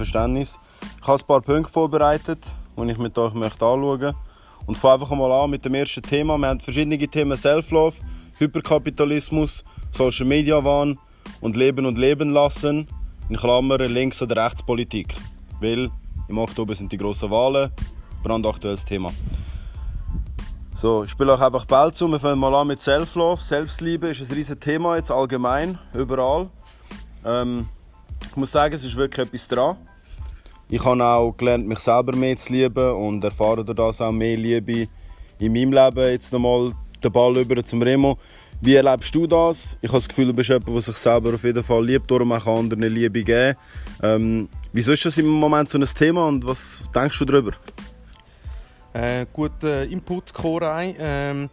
Verständnis. Ich habe ein paar Punkte vorbereitet, die ich mit euch möchte anschauen möchte. Und fange einfach mal an mit dem ersten Thema. Wir haben verschiedene Themen Self-Love, Hyperkapitalismus, Social Media Wahn und Leben und Leben lassen. In Klammern Links- oder Rechtspolitik. Weil im Oktober sind die grossen Wahlen. Brandaktuelles Thema. So, ich spiele euch einfach Ball zu. Wir fangen mal an mit Self-Love. Selbstliebe ist ein riesiges Thema jetzt allgemein, überall. Ähm, ich muss sagen, es ist wirklich etwas dran. Ich habe auch gelernt, mich selber mehr zu lieben und erfahre durch das auch mehr Liebe in meinem Leben. Jetzt nochmal den Ball über zum Remo. Wie erlebst du das? Ich habe das Gefühl, du bist jemand, der sich selber auf jeden Fall liebt, darum auch anderen Liebe geben. Ähm, wieso ist das im Moment so ein Thema und was denkst du darüber? Äh, guter Input, Koray. Ähm,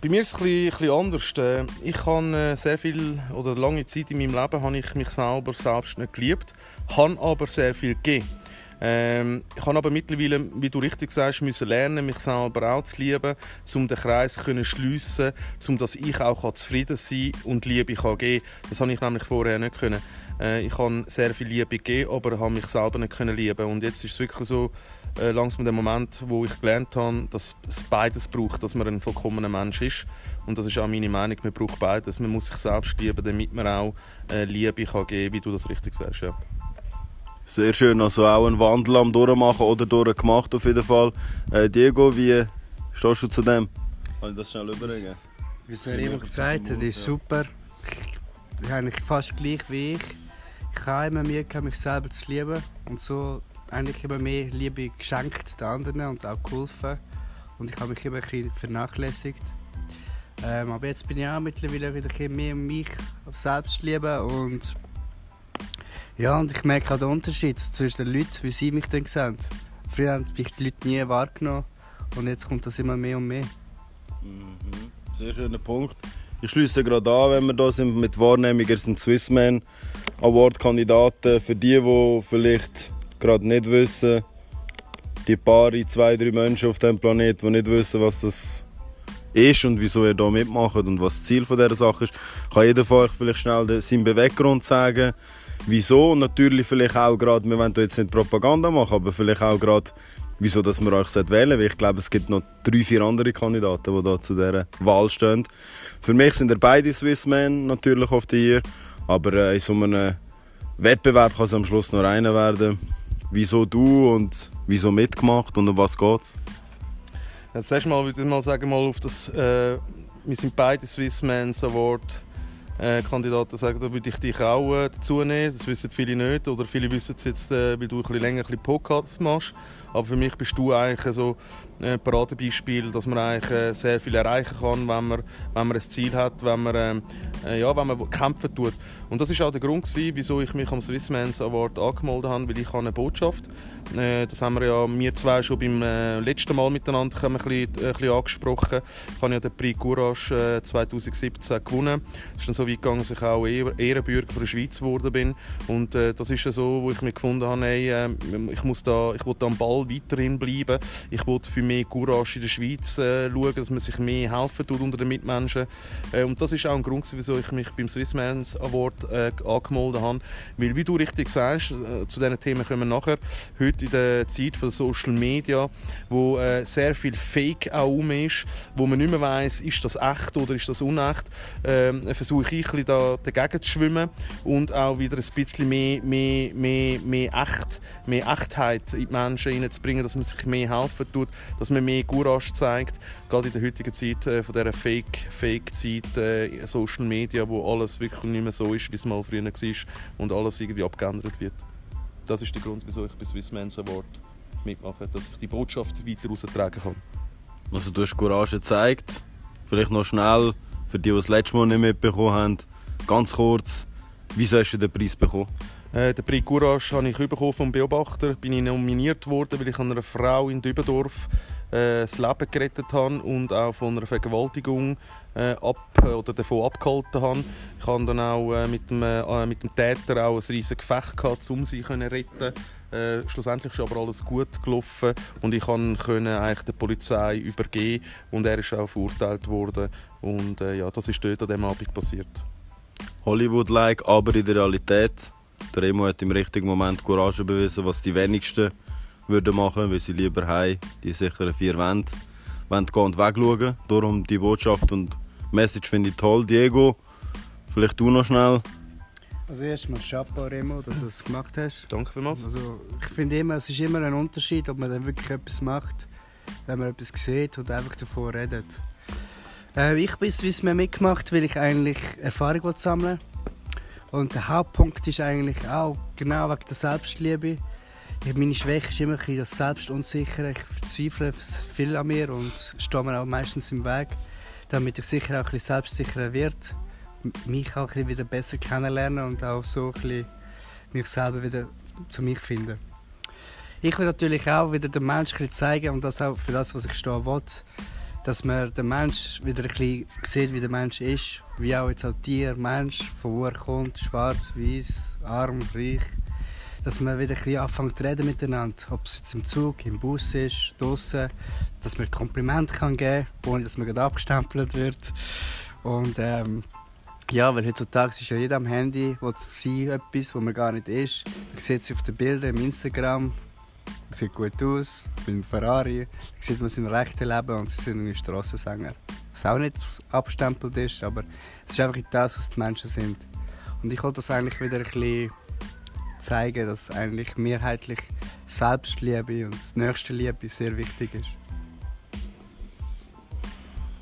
bei mir ist es ein bisschen, anders. Äh, ich habe äh, sehr viel oder lange Zeit in meinem Leben habe ich mich selber selbst nicht geliebt, habe aber sehr viel gegeben. Ähm, ich habe aber mittlerweile, wie du richtig sagst, müssen lernen, mich selber auch zu lieben, um den Kreis zu schliessen, um dass ich auch zufrieden sein kann und Liebe geben kann. Das habe ich nämlich vorher nicht können. Äh, ich habe sehr viel Liebe gegeben, aber habe mich selber nicht können lieben. Und jetzt ist es wirklich so, äh, langsam der Moment, wo ich gelernt habe, dass es beides braucht, dass man ein vollkommener Mensch ist. Und das ist auch meine Meinung, man braucht beides. Man muss sich selbst lieben, damit man auch äh, Liebe kann geben kann, wie du das richtig sagst. Ja. Sehr schön, also auch einen Wandel am Durchmachen oder durchgemacht auf jeden Fall. Äh, Diego, wie stehst du zu dem? Kann ich das schnell überlegen? Wie es immer gesagt hat, ist super. Ich eigentlich fast gleich wie ich. Ich habe immer Mühe mich selber zu lieben und so eigentlich immer mehr Liebe geschenkt den anderen und auch geholfen. Und ich habe mich immer ein bisschen vernachlässigt. Ähm, aber jetzt bin ich auch mittlerweile wieder ein mehr mich selbst lieben und ja, und ich merke auch den Unterschied zwischen den Leuten, wie sie mich dann sehen. Früher haben mich die Leute nie wahrgenommen und jetzt kommt das immer mehr und mehr. Mhm. Sehr schöner Punkt. Ich schließe gerade an, wenn wir da sind mit Wahrnehmungen, sind Swissman Award Kandidaten für die, die vielleicht gerade nicht wissen, die paar, zwei, drei Menschen auf diesem Planeten, die nicht wissen, was das ist und wieso ihr da mitmacht und was das Ziel dieser Sache ist, kann jeder von euch vielleicht schnell seinen Beweggrund sagen wieso und natürlich vielleicht auch gerade, wir wollen jetzt nicht Propaganda machen, aber vielleicht auch gerade, wieso dass wir euch wählen weil ich glaube, es gibt noch drei, vier andere Kandidaten, die da zu dieser Wahl stehen. Für mich sind er beide Swissmen natürlich auf die hier, aber äh, in so einem Wettbewerb kann es am Schluss nur einer werden. Wieso du und wieso mitgemacht und um was geht's? Jetzt erstmal würde ich mal sagen, mal auf das, äh, wir sind beide Swissmans Award äh, Kandidaten sagen, da würde ich dich auch äh, dazu nehmen. Das wissen viele nicht. Oder viele wissen es jetzt, äh, weil du ein bisschen länger ein bisschen Podcasts machst. Aber für mich bist du eigentlich so ein Paradebeispiel, dass man eigentlich äh, sehr viel erreichen kann, wenn man, wenn man ein Ziel hat, wenn man, ähm, äh, ja, wenn man kämpfen tut. Und das ist auch der Grund, gewesen, wieso ich mich am Swissmans Award angemeldet habe, weil ich habe eine Botschaft. Äh, das haben wir ja wir zwei schon beim äh, letzten Mal miteinander ein bisschen, äh, ein bisschen angesprochen. Ich habe ja den Prix Courage 2017 gewonnen. Es ist dann so weit gegangen, dass ich auch Ehrenbürger von der Schweiz geworden bin. Und das ist so, wo ich mich gefunden habe, hey, ich muss da, ich will da am Ball weiterhin bleiben. Ich will für mehr Courage in der Schweiz äh, schauen, dass man sich mehr helfen tut unter den Mitmenschen. Äh, und das ist auch ein Grund, wieso ich mich beim Swissmans Award äh, angemeldet habe. Weil, wie du richtig sagst, äh, zu diesen Themen kommen wir nachher, heute in der Zeit von Social Media, wo äh, sehr viel Fake auch um ist, wo man nicht mehr weiss, ist das echt oder ist das unecht, ähm, versuche ich ein da dagegen zu schwimmen und auch wieder ein bisschen mehr, mehr, mehr, mehr, Echt, mehr Echtheit in die Menschen hineinzubringen, dass man sich mehr helfen tut, dass man mehr Courage zeigt, gerade in der heutigen Zeit äh, von dieser Fake-Zeit, Fake äh, Social Media, wo alles wirklich nicht mehr so ist, wie es mal früher war und alles irgendwie abgeändert wird. Das ist der Grund, wieso ich bei Swissmans Award mitmache, dass ich die Botschaft weiter raustragen kann. Also du hast Courage gezeigt, vielleicht noch schnell, für die, die das letzte Mal nicht mitbekommen haben, ganz kurz, wieso hast du den Preis bekommen? Äh, den Prix Courage habe ich bekommen vom Beobachter. Bin ich nominiert worden, weil ich einer Frau in Dübendorf äh, das Leben gerettet habe und auch von einer Vergewaltigung äh, ab, oder davon abgehalten habe. Ich habe dann auch äh, mit, dem, äh, mit dem Täter auch ein riesiges Gefecht gehabt, um sie zu retten. Äh, schlussendlich ist aber alles gut gelaufen und ich konnte eigentlich der Polizei übergeben und er ist auch verurteilt worden. Und äh, ja, das ist dort an diesem Abend passiert. Hollywood-like, aber in der Realität Der Remo hat im richtigen Moment Courage bewiesen, was die wenigsten würden machen, weil sie lieber heim die sicheren vier Wände wollen gehen und wegschauen. Darum die Botschaft und Message finde ich toll. Diego, vielleicht du noch schnell. Also erstmal Chapeau Remo, dass du es gemacht hast. Danke vielmals. Also ich finde immer, es ist immer ein Unterschied, ob man dann wirklich etwas macht, wenn man etwas sieht oder einfach davon redet. Äh, ich bin es mir mitgemacht, weil ich eigentlich Erfahrung sammeln Und der Hauptpunkt ist eigentlich auch genau wegen der Selbstliebe. Ich, meine Schwäche ist immer das Selbstunsichere. Ich verzweifle viel an mir und stehe mir auch meistens im Weg, damit ich sicher auch ein bisschen selbstsicherer werde mich auch ein wieder besser kennenlernen und auch so ein bisschen mich selber wieder zu mir finden. Ich will natürlich auch wieder den Menschen zeigen und das auch für das, was ich stehen will, dass man den Mensch wieder ein bisschen sieht, wie der Mensch ist, wie auch jetzt auch Tier, Mensch, von wo er kommt, schwarz, weiß, arm, reich, dass man wieder ein bisschen anfängt zu reden miteinander, ob es jetzt im Zug, im Bus ist, draußen, dass man Komplimente kann geben kann, ohne dass man gerade abgestempelt wird. Und ähm, ja, weil heutzutage ist ja jeder am Handy, will sein etwas, wo man gar nicht ist. Man sieht es auf den Bildern im Instagram, sieht gut aus, beim Ferrari, man sieht man im rechten Leben und sie sind ein Strassensänger. Was auch nicht abstempelt ist, aber es ist einfach das, was die Menschen sind. Und ich wollte das eigentlich wieder ein bisschen zeigen, dass eigentlich mehrheitlich Selbstliebe und Nächstenliebe sehr wichtig ist.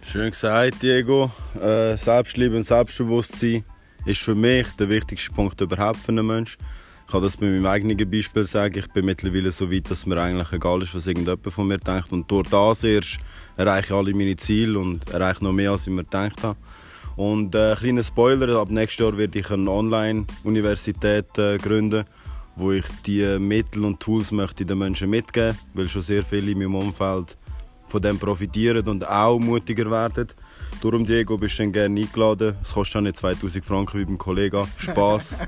Schön gesagt, Diego. Äh, Selbstliebe und Selbstbewusstsein ist für mich der wichtigste Punkt überhaupt für einen Menschen. Ich kann das bei meinem eigenen Beispiel sagen. Ich bin mittlerweile so weit, dass mir eigentlich egal ist, was irgendjemand von mir denkt. Und durch das erst erreiche ich alle meine Ziele und erreiche noch mehr, als ich mir gedacht habe. Und äh, kleiner Spoiler, ab nächstes Jahr werde ich eine Online-Universität äh, gründen, wo ich die Mittel und Tools möchte den Menschen mitgeben, möchte, weil schon sehr viele in meinem Umfeld von dem profitieren und auch mutiger werden. Darum, Diego, bist du dann gerne eingeladen. Es kostet auch nicht 2000 Franken wie beim Kollegen. Spaß.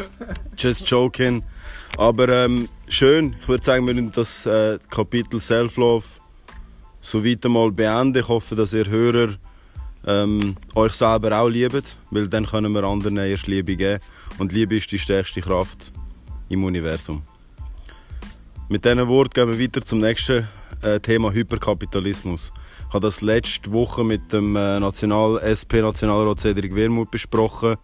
Just joking. Aber ähm, schön. Ich würde sagen, wir müssen das äh, Kapitel Self-Love so weiter mal beenden. Ich hoffe, dass ihr Hörer ähm, euch selber auch liebt, weil dann können wir anderen erst Liebe geben. Und Liebe ist die stärkste Kraft im Universum. Mit diesen Worten gehen wir weiter zum nächsten äh, Thema Hyperkapitalismus. Ich habe das letzte Woche mit dem äh, National SP Nationalrat Cedric Wermuth besprochen.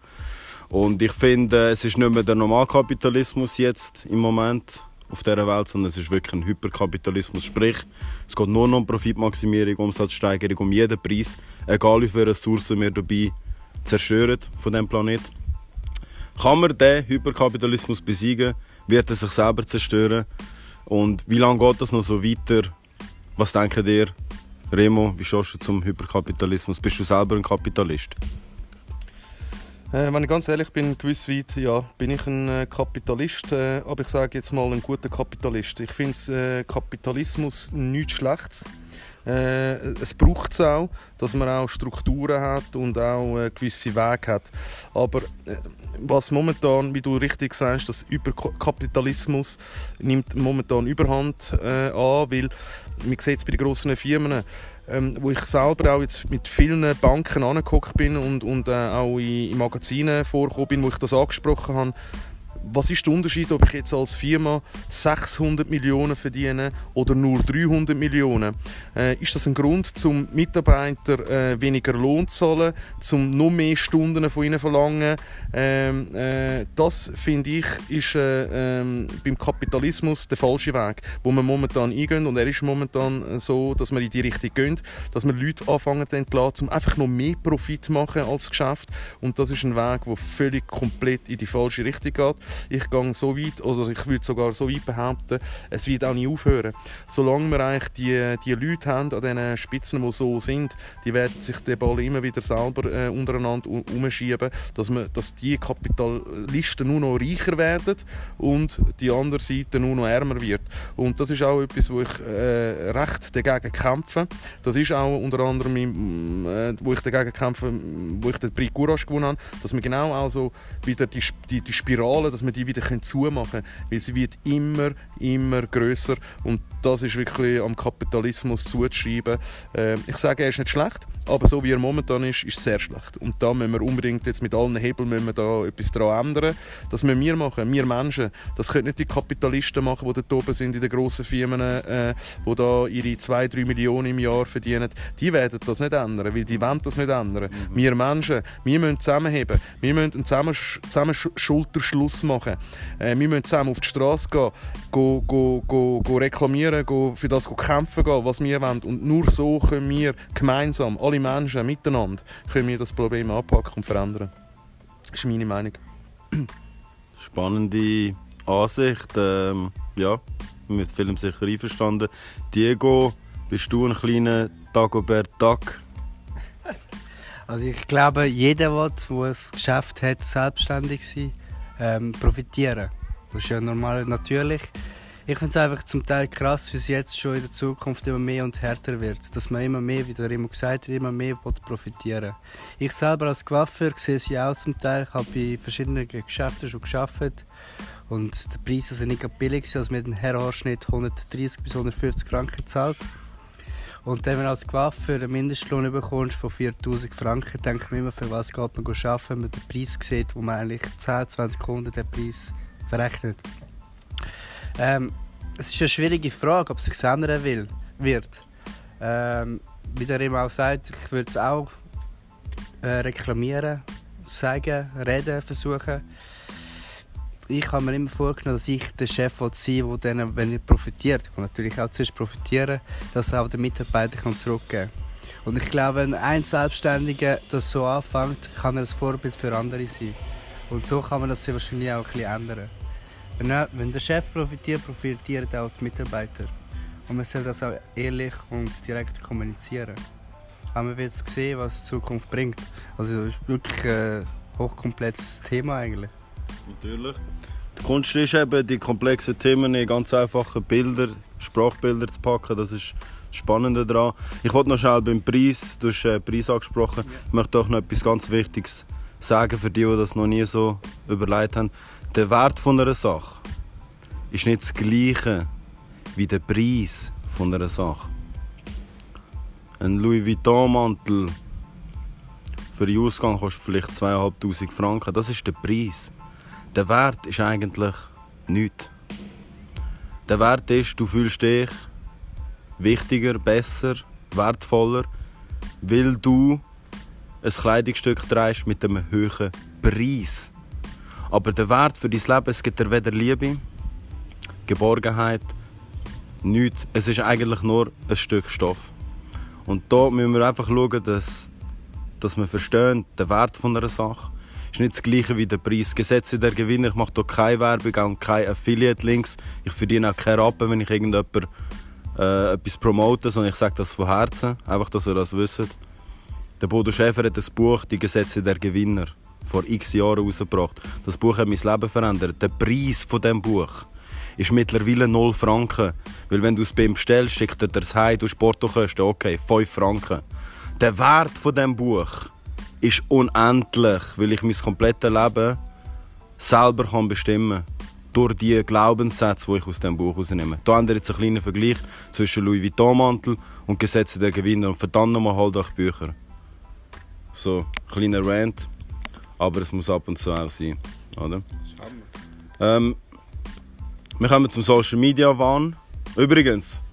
Und ich finde, es ist nicht mehr der Normalkapitalismus jetzt im Moment auf dieser Welt, sondern es ist wirklich ein Hyperkapitalismus. Sprich, es geht nur noch um Profitmaximierung, Umsatzsteigerung, um jeden Preis, egal wie viele Ressourcen wir dabei zerstören von diesem Planet. Kann man den Hyperkapitalismus besiegen, wird er sich selber zerstören. Und wie lange geht das noch so weiter? Was denken ihr? Remo, wie schaust du zum Hyperkapitalismus? Bist du selber ein Kapitalist? Äh, wenn ich ganz ehrlich bin, gewiss weit, ja, bin ich ein äh, Kapitalist, äh, aber ich sage jetzt mal ein guter Kapitalist. Ich finde äh, Kapitalismus nichts Schlechtes. Äh, es braucht es auch, dass man auch Strukturen hat und auch äh, gewisse Wege hat. Aber äh, was momentan, wie du richtig sagst, das Überkapitalismus nimmt momentan Überhand äh, an, weil man sieht es bei den grossen Firmen, ähm, wo ich selber auch jetzt mit vielen Banken angeguckt bin und, und äh, auch in, in Magazinen vorgekommen bin, wo ich das angesprochen habe, was ist der Unterschied, ob ich jetzt als Firma 600 Millionen verdiene oder nur 300 Millionen? Äh, ist das ein Grund, zum Mitarbeiter äh, weniger Lohn zu zahlen, zum noch mehr Stunden von ihnen verlangen? Ähm, äh, das finde ich ist äh, ähm, beim Kapitalismus der falsche Weg, wo man momentan eingeht und er ist momentan so, dass man in die Richtung geht, dass man Leute anfangen zu entlassen, um einfach noch mehr Profit zu machen als Geschäft und das ist ein Weg, der völlig komplett in die falsche Richtung geht. Ich gehe so weit, also ich würde sogar so weit behaupten, es wird auch nicht aufhören. Solange wir eigentlich die, die Leute haben an diesen Spitzen, die so sind, die werden sich den Ball immer wieder selber äh, untereinander umschieben, dass, man, dass die Kapitalisten nur noch reicher werden und die andere Seite nur noch ärmer wird. Und das ist auch etwas, wo ich äh, recht dagegen kämpfe. Das ist auch unter anderem, äh, wo ich dagegen kämpfe, wo ich den Prix Courage gewonnen habe, dass man genau auch wieder die, die, die Spirale, dass wir die wieder zumachen können, weil sie wird immer, immer größer und das ist wirklich am Kapitalismus zuzuschreiben. Äh, ich sage, er ist nicht schlecht, aber so wie er momentan ist, ist es sehr schlecht. Und da müssen wir unbedingt jetzt mit allen Hebeln müssen wir da etwas daran ändern. Das müssen wir machen, wir Menschen. Das können nicht die Kapitalisten machen, die da oben sind in den grossen Firmen, äh, die da ihre 2, 3 Millionen im Jahr verdienen. Die werden das nicht ändern, weil die wollen das nicht ändern. Mhm. Wir Menschen, wir müssen zusammenheben. Wir müssen einen zusammen, zusammen Schulterschluss machen. Äh, wir müssen zusammen auf die Straße gehen, go, go, go, go reklamieren, go für das go kämpfen gehen, was wir wollen. Und nur so können wir gemeinsam, alle Menschen miteinander, können wir das Problem anpacken und verändern. Das ist meine Meinung. Spannende Ansicht. Ähm, ja, mit Film sicher einverstanden. Diego, bist du ein kleiner Dagobert Duck? Also ich glaube, jeder, der ein Geschäft hat, selbstständig sein, ähm, profitieren. Das ist ja normal, natürlich. Ich finde es einfach zum Teil krass, wie es jetzt schon in der Zukunft immer mehr und härter wird. Dass man immer mehr, wie du immer gesagt hast, immer mehr profitieren Ich selber als Coiffeur sehe es ja auch zum Teil. Ich habe bei verschiedenen Geschäften schon gearbeitet. Und die Preise sind nicht billig, also mit einem Herrenhaarschnitt 130 bis 150 Franken gezahlt. Und wenn man als Coiffeur einen Mindestlohn bekommst von 4000 Franken, denkt man immer, für was geht man arbeiten, wenn man den Preis sieht, wo man eigentlich 10, 20 Kunden den Preis verrechnet. Ähm, es ist eine schwierige Frage, ob es sich ändern will, wird. Ähm, wie der immer auch sagt, ich würde es auch äh, reklamieren, sagen, reden, versuchen. Ich habe mir immer vorgenommen, dass ich der Chef sein will, der dann, wenn er profitiert, und natürlich auch zuerst profitieren, dass er auch den Mitarbeitern zurückgeben kann. Und ich glaube, wenn ein Selbstständiger das so anfängt, kann er ein Vorbild für andere sein. Und so kann man das wahrscheinlich auch ein bisschen ändern. Wenn, wenn der Chef profitiert, profitieren auch die Mitarbeiter. Und man soll das auch ehrlich und direkt kommunizieren. Aber man wird sehen, was die Zukunft bringt. Also es ist wirklich ein hochkomplexes Thema eigentlich. Natürlich. Die Kunst ist eben, die komplexen Themen in ganz einfache Bilder, Sprachbilder zu packen. Das ist das Spannende daran. Ich wollte noch schnell beim Preis, du hast den äh, Preis angesprochen, ich möchte auch noch etwas ganz Wichtiges sagen für die, die das noch nie so überlegt haben. Der Wert von einer Sache ist nicht das gleiche wie der Preis von einer Sache. Ein Louis Vuitton Mantel für den Ausgang kostet vielleicht 2'500 Franken. Das ist der Preis. Der Wert ist eigentlich nichts. Der Wert ist, du fühlst dich wichtiger, besser, wertvoller, weil du ein Kleidungsstück trägst mit einem hohen Preis. Aber der Wert für dein Leben, es gibt dir weder Liebe, Geborgenheit, nichts. Es ist eigentlich nur ein Stück Stoff. Und da müssen wir einfach schauen, dass, dass wir verstehen, den Wert einer Sache ist nicht das gleiche wie der Preis. Gesetze der Gewinner, ich mache hier keine Werbung und keine Affiliate-Links. Ich verdiene auch keine Rappen, wenn ich irgendjemand äh, etwas promote, sondern ich sage das von Herzen, einfach, dass ihr das wisst. Der Bodo Schäfer hat das Buch «Die Gesetze der Gewinner» vor x Jahren herausgebracht. Das Buch hat mein Leben verändert. Der Preis von dem Buch ist mittlerweile 0 Franken. Weil wenn du es bei ihm bestellst, schickt er dir das heim, du Portokosten, okay, 5 Franken. Der Wert von dem Buch ist unendlich, weil ich mein komplettes Leben selber kann bestimmen kann. Durch die Glaubenssätze, die ich aus dem Buch herausnehme. Da haben wir jetzt einen kleinen Vergleich zwischen Louis Vuitton-Mantel und Gesetze der Gewinner. Und verdammt nochmal, halt euch Bücher. So, kleiner Rant aber es muss ab und zu auch sein. Oder? Ähm, wir kommen zum Social Media Wahn. Übrigens,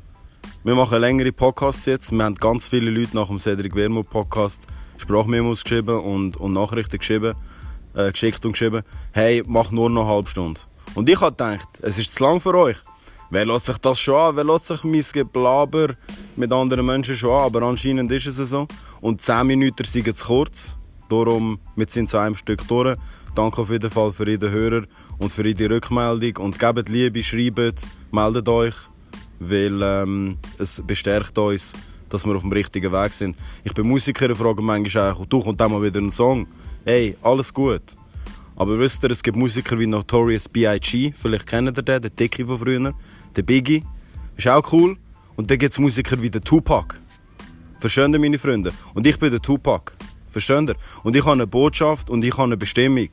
wir machen längere Podcasts jetzt. Wir haben ganz viele Leute nach dem Cedric Wermuth Podcast Sprachmemos geschrieben und, und Nachrichten geschrieben, äh, geschickt und geschrieben. Hey, mach nur noch eine halbe Stunde. Und ich habe gedacht, es ist zu lang für euch. Wer lässt sich das schon an? Wer lässt sich mein Geblaber mit anderen Menschen schon an? Aber anscheinend ist es so. Und 10 Minuten sind zu kurz. Darum, wir sind zu einem Stück durch. Danke auf jeden Fall für jeden Hörer und für jede Rückmeldung. Und gebt Liebe, schreibt, meldet euch, weil ähm, es bestärkt uns, dass wir auf dem richtigen Weg sind. Ich bin Musiker und frage manchmal auch, du kommt auch mal wieder ein Song. Hey, alles gut. Aber wisst ihr, es gibt Musiker wie Notorious B.I.G., vielleicht kennt ihr den, den Dickie von früher, der Biggie, ist auch cool. Und dann gibt es Musiker wie der Tupac. Verstehen meine Freunde? Und ich bin der Tupac. Versteht ihr? Und ich habe eine Botschaft und ich habe eine Bestimmung.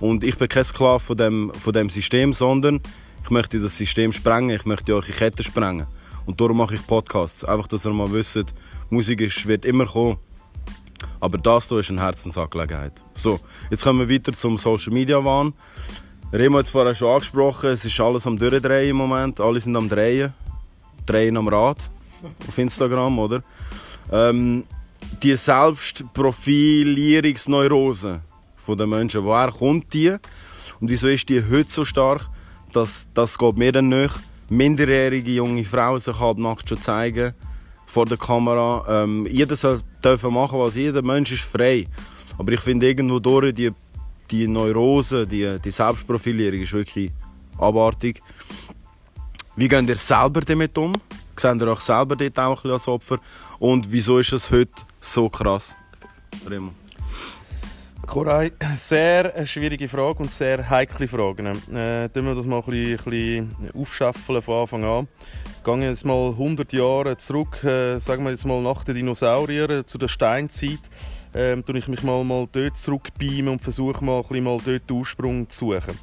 Und ich bin kein Sklave von dem, von dem System, sondern ich möchte das System sprengen, ich möchte eure Kette sprengen. Und darum mache ich Podcasts. Einfach, dass ihr mal wisst, Musik ist, wird immer kommen. Aber das hier ist eine Herzensangelegenheit. So, jetzt kommen wir weiter zum Social Media Wahn. Remo hat es vorher schon angesprochen, es ist alles am Durchdrehen im Moment. Alle sind am Drehen. Drehen am Rad. Auf Instagram, oder? Ähm, die Selbstprofilierungsneurose der Menschen, woher kommt die? Und wieso ist die heute so stark? Das, das geht mir dann nicht. Minderjährige junge Frauen sich halt nackt schon zeigen vor der Kamera. Ähm, jeder soll dürfen machen, was jeder Mensch ist frei. Aber ich finde irgendwo durch die, die Neurose, die, die Selbstprofilierung ist wirklich abartig. Wie geht ihr selber damit um? Seht ihr euch selber dort auch ein bisschen als Opfer? Und wieso ist es heute so krass? Remo. Koray, sehr eine schwierige Frage und sehr heikle Fragen. Äh, wir das mal ein bisschen, bisschen aufschaffeln von Anfang an. Ich gehe jetzt mal 100 Jahre zurück, äh, sagen wir jetzt mal nach den Dinosauriern, äh, zu der Steinzeit. Ähm, ich mich mal, mal dort zurückbeamen und versuche mal, mal dort den Ursprung zu suchen.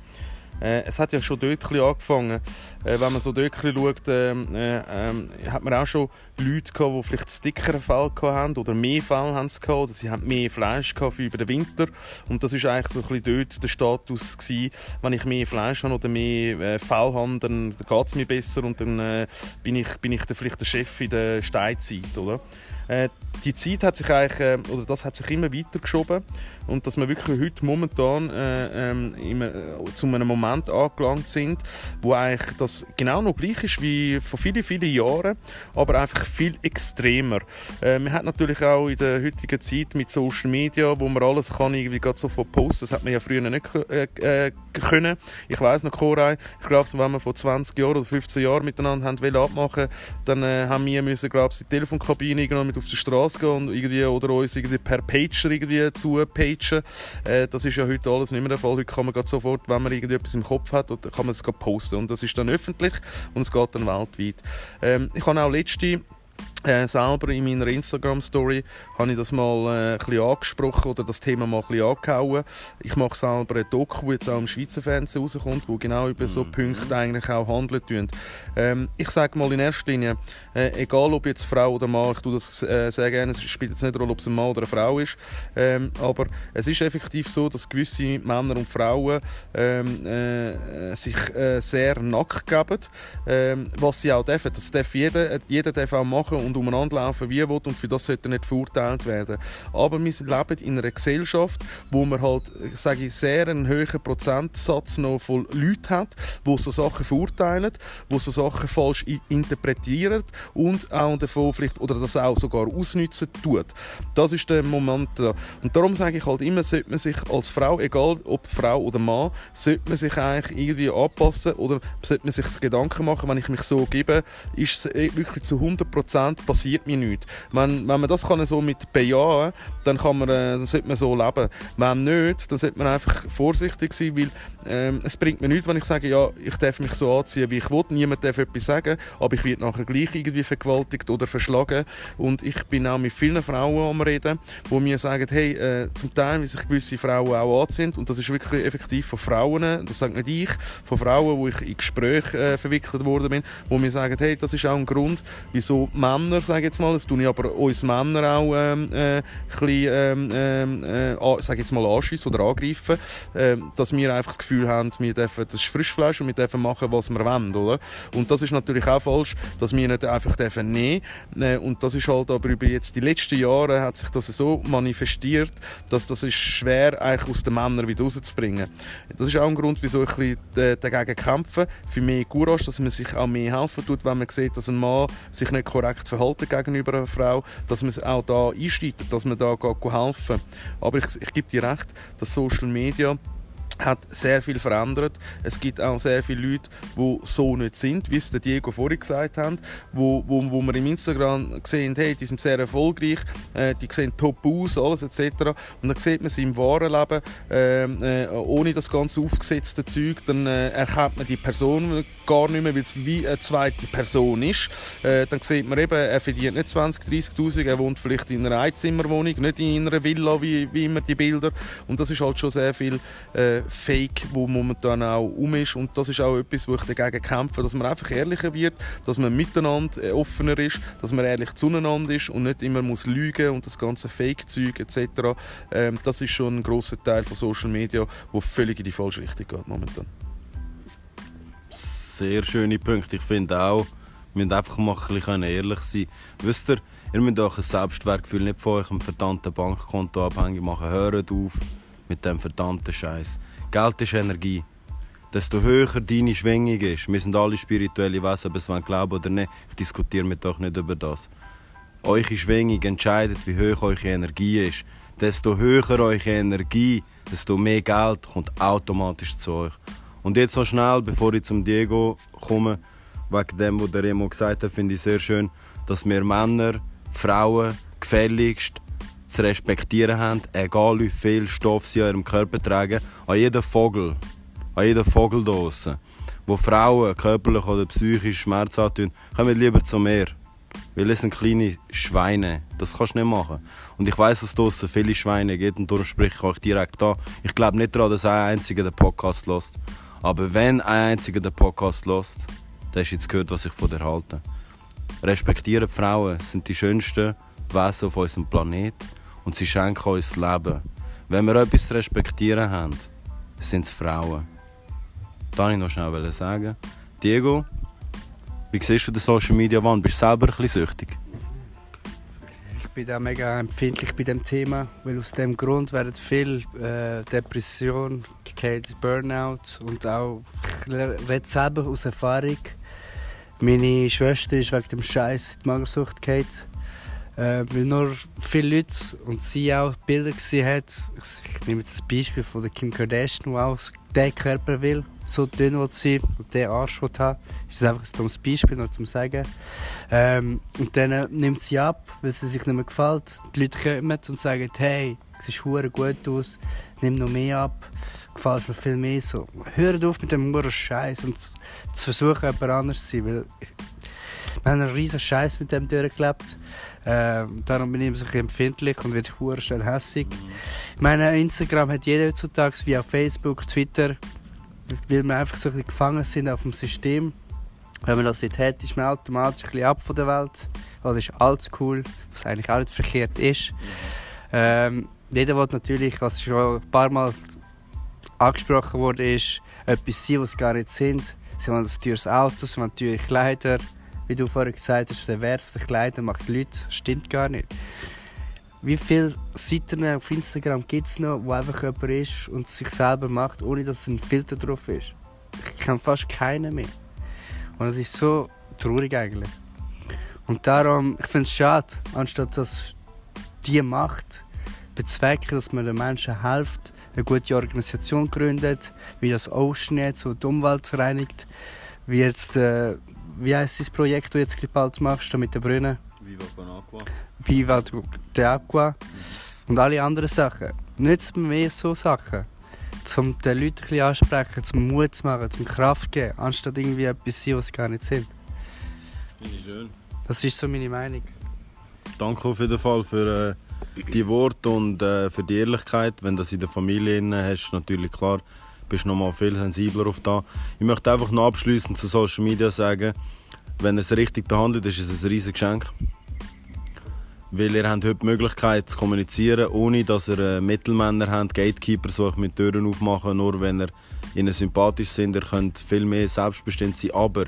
Äh, es hat ja schon dort angefangen. Äh, wenn man so dort schaut, ähm, äh, ähm, hat man auch schon Leute gehabt, die vielleicht dickere Fell hatten oder mehr Fell haben sie oder sie haben mehr Fleisch für über den Winter. Und das ist eigentlich so ein bisschen dort der Status gewesen, wenn ich mehr Fleisch habe oder mehr äh, Fell habe, dann, dann geht es mir besser und dann äh, bin ich, bin ich dann vielleicht der Chef in der Steinzeit, oder? Äh, die Zeit hat sich eigentlich, äh, oder das hat sich immer weiter geschoben und dass wir wirklich heute momentan äh, ähm, äh, zu einem Moment angelangt sind, wo eigentlich das genau noch gleich ist wie vor vielen, vielen Jahren, aber einfach viel extremer. Äh, man hat natürlich auch in der heutigen Zeit mit Social Media, wo man alles kann irgendwie gerade sofort posten, das hat man ja früher nicht äh, äh, können. Ich weiß noch, Koray, ich glaube, wenn wir vor 20 Jahren oder 15 Jahren miteinander haben abmachen dann äh, haben wir müssen, glaube ich, die Telefonkabine mit auf die Straße gehen und irgendwie, oder uns irgendwie per Pager irgendwie zu. Äh, das ist ja heute alles nicht mehr der Fall. Heute kann man sofort, wenn man irgendetwas im Kopf hat, kann man es posten und das ist dann öffentlich und es geht dann weltweit. Ähm, ich habe auch letzte äh, selber in meiner Instagram-Story habe ich das mal äh, ein bisschen angesprochen oder das Thema mal ein bisschen angehauen. Ich mache selber ein Doku, das jetzt auch im Schweizer Fernsehen rauskommt, wo genau über so mhm. Punkte eigentlich auch handelt. Ähm, ich sage mal in erster Linie, äh, egal ob jetzt Frau oder Mann, ich tue das äh, sehr gerne, es spielt jetzt nicht eine Rolle, ob es ein Mann oder eine Frau ist, ähm, aber es ist effektiv so, dass gewisse Männer und Frauen ähm, äh, sich äh, sehr nackt geben, ähm, was sie auch dürfen. Das darf jeder, jeder darf auch machen und umeinander laufen, wie er will, und für das sollte er nicht verurteilt werden. Aber wir leben in einer Gesellschaft, wo man halt, sage ich, sehr einen hohen Prozentsatz noch von Leuten hat, die so Sachen verurteilen, die so Sachen falsch interpretieren und auch davon vielleicht, oder das auch sogar ausnutzen tut. Das ist der Moment da. Und darum sage ich halt immer, sollte man sich als Frau, egal ob Frau oder Mann, sollte man sich eigentlich irgendwie anpassen oder sollte man sich Gedanken machen, wenn ich mich so gebe, ist es eh wirklich zu 100% passiert mir nichts. Wenn, wenn man das kann so mit bejahen dann, kann man, äh, dann sollte man so leben. Wenn nicht, dann sollte man einfach vorsichtig sein, weil ähm, es bringt mir nichts, wenn ich sage, ja, ich darf mich so anziehen, wie ich will, niemand darf etwas sagen, aber ich werde nachher gleich irgendwie vergewaltigt oder verschlagen. Und ich bin auch mit vielen Frauen am Reden, die mir sagen, hey, äh, zum Teil, wie sich gewisse Frauen auch anziehen, und das ist wirklich effektiv von Frauen, das sagt nicht ich, von Frauen, wo ich in Gespräche äh, verwickelt worden bin, wo mir sagen, hey, das ist auch ein Grund, wieso Männer Männer, sage jetzt mal, das tue ich aber uns Männer auch ähm, äh, bisschen, ähm, ähm äh, sage jetzt mal anschiessen oder angreifen, äh, dass wir einfach das Gefühl haben, wir dürfen, das ist Frischfleisch und wir dürfen machen, was wir wollen, oder? Und das ist natürlich auch falsch, dass wir nicht einfach dürfen nehmen. Äh, und das ist halt aber über jetzt die letzten Jahre hat sich das so manifestiert, dass das ist schwer eigentlich aus den Männern wieder rauszubringen. Das ist auch ein Grund, wieso ich ein dagegen kämpfe, für mehr Courage, dass man sich auch mehr helfen tut, wenn man sieht, dass ein Mann sich nicht korrekt verhält Verhalten gegenüber einer Frau, dass man auch da einschreitet, dass man da helfen kann. Aber ich, ich gebe dir recht, dass Social Media hat sehr viel verändert. Es gibt auch sehr viele Leute, die so nicht sind, wie es der Diego vorhin gesagt hat, wo, wo, wo wir im Instagram sehen, hey, die sind sehr erfolgreich, äh, die sehen top aus, alles etc. Und dann sieht man sie im wahren Leben, äh, äh, ohne das ganze aufgesetzte Zeug, dann äh, erkennt man die Person gar nicht mehr, weil es wie eine zweite Person ist. Äh, dann sieht man eben, er verdient nicht 20, 30'000, er wohnt vielleicht in einer Einzimmerwohnung, nicht in einer Villa, wie, wie immer die Bilder. Und das ist halt schon sehr viel äh, Fake, wo momentan auch um ist. Und das ist auch etwas, wo ich dagegen kämpfe, dass man einfach ehrlicher wird, dass man miteinander äh, offener ist, dass man ehrlich zueinander ist und nicht immer muss lügen und das ganze Fake-Zeug etc. Ähm, das ist schon ein großer Teil von Social Media, wo völlig in die falsche Richtung geht momentan. Sehr schöne Punkte. Ich finde auch, wir müssen einfach mal ein bisschen ehrlich sein. Wisst ihr, ihr müsst euch ein Selbstwertgefühl nicht von eurem verdammten Bankkonto abhängig machen. Hört auf mit dem verdammten Scheiß. Geld ist Energie. Desto höher deine Schwingung ist, wir sind alle spirituelle Wesen, ob es wollen glauben oder nicht, ich diskutiere mit euch nicht über das. Eure Schwingung entscheidet, wie hoch eure Energie ist. Desto höher eure Energie, desto mehr Geld kommt automatisch zu euch. Und jetzt noch schnell, bevor ich zum Diego komme, wegen dem, was der Remo gesagt hat, finde ich sehr schön, dass wir Männer, Frauen gefälligst zu respektieren haben, egal wie viel Stoff sie an ihrem Körper tragen, an jeden Vogel, an jeden Vogel draussen, wo Frauen körperlich oder psychisch Schmerz haben, kommen lieber zu mir. Weil es sind kleine Schweine. Das kannst du nicht machen. Und ich weiß, dass es draussen viele Schweine gibt und darum spreche ich euch direkt an. Ich glaube nicht daran, dass ein einziger den Podcast lost. Aber wenn ein einziger den Podcast lost, dann hast du jetzt gehört, was ich von dir halte. Respektieren die Frauen sind die schönsten Wesen auf unserem Planeten und sie schenken uns das Leben. Wenn wir etwas zu respektieren haben, sind es Frauen. Das wollte ich noch schnell sagen. Diego, wie siehst du den Social Media Wand? Bist du selber ein bisschen süchtig? Ich bin da mega empfindlich bei dem Thema, weil aus dem Grund werden viel äh, Depression, Burnout und auch, ich selber aus Erfahrung. Meine Schwester ist wegen dem Scheiß in die Magersucht gefallen äh, weil nur viele Leute und sie auch Bilder gesehen hat. Ich, nehme jetzt das Beispiel von der Kim Kardashian, die auch den Körper will, so dünn will sie und den Arsch will haben. Das ist einfach ein dummes Beispiel, nur zum sagen. Ähm, und dann äh, nimmt sie ab, weil sie sich nicht mehr gefällt. Die Leute kommen und sagen, hey, es sieht gut aus, nimm noch mehr ab, gefällt mir viel mehr so. Hört auf mit dem Scheiß und zu versuchen, jemand anders zu sein, weil wir haben einen riesen Scheiß mit dem durchgelebt. Äh, darum bin ich so empfindlich und werde hure schnell hässig. Ich Instagram hat jeder heutzutage, wie auf Facebook, Twitter, weil wir einfach so ein bisschen gefangen sind auf dem System. Wenn man das nicht hat, ist man automatisch ein bisschen ab von der Welt. Oder ist alles cool, was eigentlich auch nicht verkehrt ist. Ähm, jeder will natürlich, was schon ein paar Mal angesprochen wurde, ist, etwas sein, was sie gar nicht sind. Sie wollen ein teures Auto, sie wollen teure Kleider, wie du vorhin gesagt hast, der Wert der Kleider macht Leute, stimmt gar nicht. Wie viele Seiten auf Instagram gibt es noch, wo einfach jemand ist und sich selber macht, ohne dass ein Filter drauf ist? Ich kenne fast keinen mehr. Und das ist so traurig eigentlich. Und darum, ich finde es schade, anstatt dass die Macht bezwecken, dass man den Menschen hilft, eine gute Organisation gründet, wie das Ocean jetzt, so die Umwelt reinigt, wie jetzt äh, wie heißt das Projekt, das du jetzt bald machst, mit den Brunnen? Viva con Aqua. Viva de Aqua. Und alle anderen Sachen. Nützt mir mehr so Sachen. Um den Leuten ein bisschen ansprechen, zum Mut zu machen, zum Kraft zu geben, anstatt irgendwie etwas zu sein, was sie gar nicht sind. Finde ich schön. Das ist so meine Meinung. Danke auf jeden Fall für äh, die Worte und äh, für die Ehrlichkeit. Wenn du das in der Familie hast, natürlich klar bist du noch mal viel sensibler auf da. Ich möchte einfach noch abschließend zu Social Media sagen, wenn ihr es richtig behandelt, ist es ein riesiges Geschenk. Weil ihr habt heute die Möglichkeit zu kommunizieren, ohne dass ihr äh, Mittelmänner habt, Gatekeeper sucht mit Türen aufmachen, nur wenn ihr ihnen sympathisch sind. Ihr könnt viel mehr selbstbestimmt sein, aber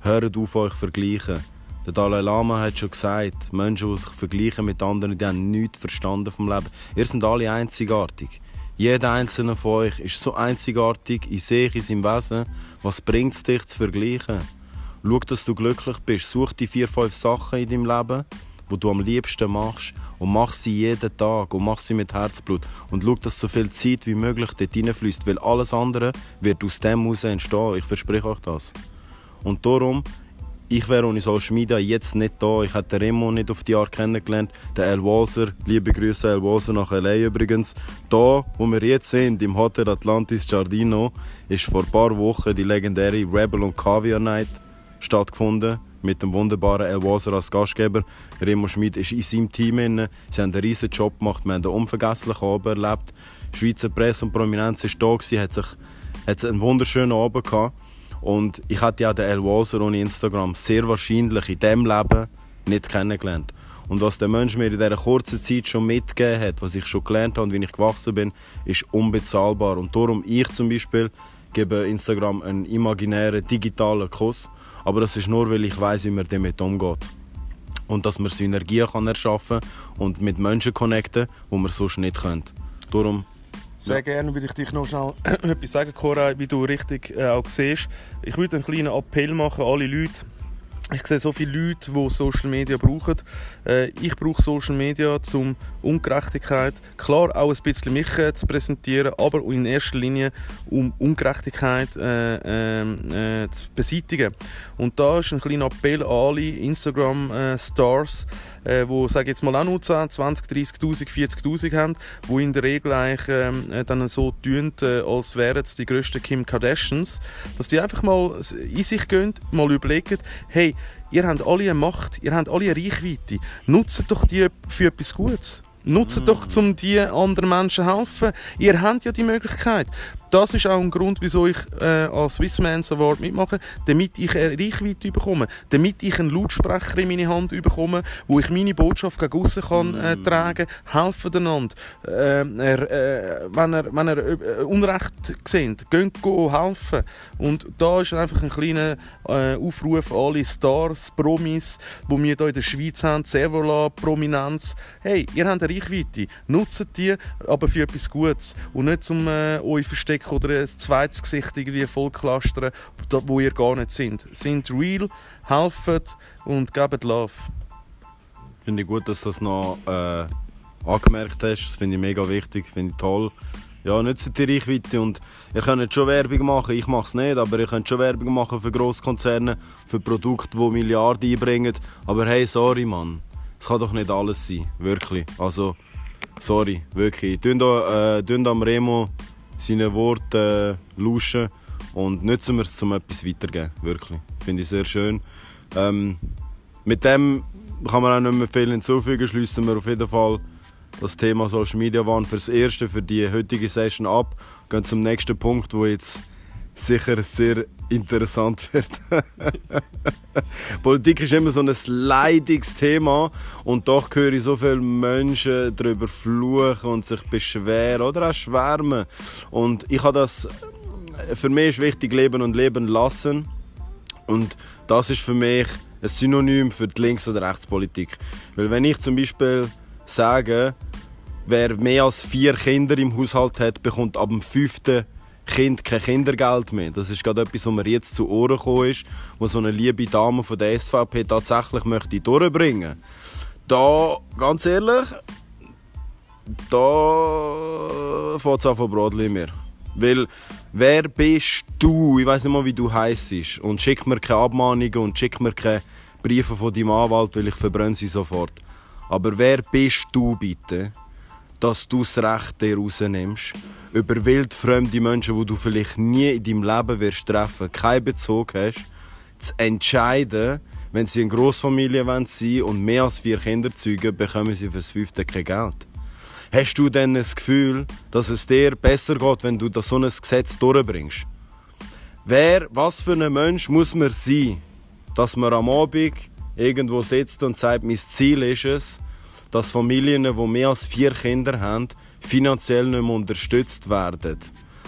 hört auf euch vergleichen. Der Dalai Lama hat schon gesagt, Menschen, die sich vergleichen mit anderen, die haben nichts verstanden vom Leben. Ihr seid alle einzigartig. Jeder einzelne von euch ist so einzigartig in sich, in seinem Wesen. Was bringt es dich zu vergleichen? Schau, dass du glücklich bist. Such die vier, fünf Sachen in deinem Leben, die du am liebsten machst und mach sie jeden Tag und mach sie mit Herzblut und schau, dass so viel Zeit wie möglich dort hineinfließt, weil alles andere wird aus dem heraus entstehen. Ich verspreche euch das. Und darum ich wäre ohne Social Media jetzt nicht da. Ich hätte Remo nicht auf die Art kennengelernt. Der El Walser, liebe Grüße El Walser nach LA übrigens. Da, wo wir jetzt sind, im Hotel Atlantis Giardino, ist vor ein paar Wochen die legendäre Rebel und Caviar Night stattgefunden. mit dem wunderbaren El Waser als Gastgeber. Remo Schmid ist in seinem Team. Drin. Sie haben einen riesen Job gemacht, wir haben einen unvergesslichen Abend erlebt. Die Schweizer Presse und Prominenz war da, gewesen, hat, hat einen wunderschönen Abend gehabt. Und ich hätte ja den El Waser ohne Instagram sehr wahrscheinlich in diesem Leben nicht kennengelernt. Und was der Mensch mir in dieser kurzen Zeit schon mitgegeben hat, was ich schon gelernt habe und wie ich gewachsen bin, ist unbezahlbar. Und darum ich zum Beispiel gebe Instagram einen imaginären digitalen Kuss. Aber das ist nur, weil ich weiß, wie man damit umgeht. Und dass man Synergien kann erschaffen und mit Menschen connecten, wo man sonst nicht könnte. Darum sehr ja. gerne würde ich dich noch schnell etwas sagen, Cora, wie du richtig äh, auch siehst. Ich würde einen kleinen Appell machen, alle Leute, ich sehe so viele Leute, die Social Media brauchen. Äh, ich brauche Social Media, um Ungerechtigkeit, klar auch ein bisschen mich äh, zu präsentieren, aber in erster Linie um Ungerechtigkeit äh, ähm, äh, zu beseitigen. Und da ist ein kleiner Appell an alle Instagram-Stars, äh, die, sage jetzt mal auch nur 10, 20, 30'000, 40'000 haben, die in der Regel eigentlich ähm, äh, dann so tun, als wären es die grössten Kim Kardashians, dass die einfach mal in sich gehen, mal überlegen, hey, Ihr habt alle eine Macht, ihr habt alle eine Reichweite. Nutzt doch die für etwas Gutes. Nutzt mm. doch, um die anderen Menschen zu helfen. Ihr habt ja die Möglichkeit das ist auch ein Grund, wieso ich äh, als Swissmans Award mitmache, damit ich eine Reichweite bekomme, damit ich einen Lautsprecher in meine Hand bekomme, wo ich meine Botschaft gegen aussen kann äh, mm. tragen, helfen einander. Äh, äh, wenn ihr, wenn ihr äh, Unrecht seht, geht helfen. Und da ist einfach ein kleiner äh, Aufruf an alle Stars, Promis, die wir hier in der Schweiz haben, Servola, Prominenz. Hey, ihr habt eine Reichweite, nutzt die, aber für etwas Gutes und nicht zum äh, euch verstecken Fake oder ein zweites Gesicht irgendwie vollklastern, wo ihr gar nicht sind. Sind real, helfen und geben Love. Finde ich gut, dass du das noch äh, angemerkt hast. Das finde ich mega wichtig, finde ich toll. Ja, nützt die Reichweite und ihr könnt schon Werbung machen, ich mache es nicht, aber ihr könnt schon Werbung machen für Grosskonzerne, für Produkte, die Milliarden einbringen. Aber hey, sorry Mann, es kann doch nicht alles sein, wirklich. Also, sorry, wirklich. Da, äh, am Remo seine Worte äh, lauschen und nutzen wir es, um etwas weiterzugeben. Wirklich. Finde ich sehr schön. Ähm, mit dem kann man auch nicht mehr viel hinzufügen. Schließen wir auf jeden Fall das Thema Social Media Wahn fürs Erste, für die heutige Session ab. Gehen zum nächsten Punkt, wo jetzt sicher sehr interessant wird. Politik ist immer so ein leidiges Thema und doch höre ich so viele Menschen darüber fluchen und sich beschweren oder auch schwärmen. Und ich habe das, für mich ist wichtig, leben und leben lassen. Und das ist für mich ein Synonym für die Links- oder Rechtspolitik. Weil wenn ich zum Beispiel sage, wer mehr als vier Kinder im Haushalt hat, bekommt ab dem fünften Kind kein Kindergeld mehr. Das ist gerade etwas, was mir jetzt zu Ohren gekommen ist, was so eine liebe Dame von der SVP tatsächlich möchte durchbringen. Da, ganz ehrlich, da fängt es an von Brodli mir. Weil, wer bist du? Ich weiß nicht mal, wie du heisst. Und schick mir keine Abmahnungen und schick mir keine Briefe von deinem Anwalt, weil ich verbrenne sie sofort. Aber wer bist du bitte? Dass du das Recht dir rausnimmst, über wildfremde Menschen, die du vielleicht nie in deinem Leben wirst treffen, keinen Bezug hast, zu entscheiden, wenn sie eine Großfamilie sein und mehr als vier Kinder zeugen, bekommen sie fürs fünfte kein Geld. Hast du denn das Gefühl, dass es dir besser geht, wenn du das so ein Gesetz durchbringst? Wer, was für ein Mensch muss man sein, dass man am Abend irgendwo sitzt und sagt, mein Ziel ist es, dass Familien, die mehr als vier Kinder haben, finanziell nicht mehr unterstützt werden.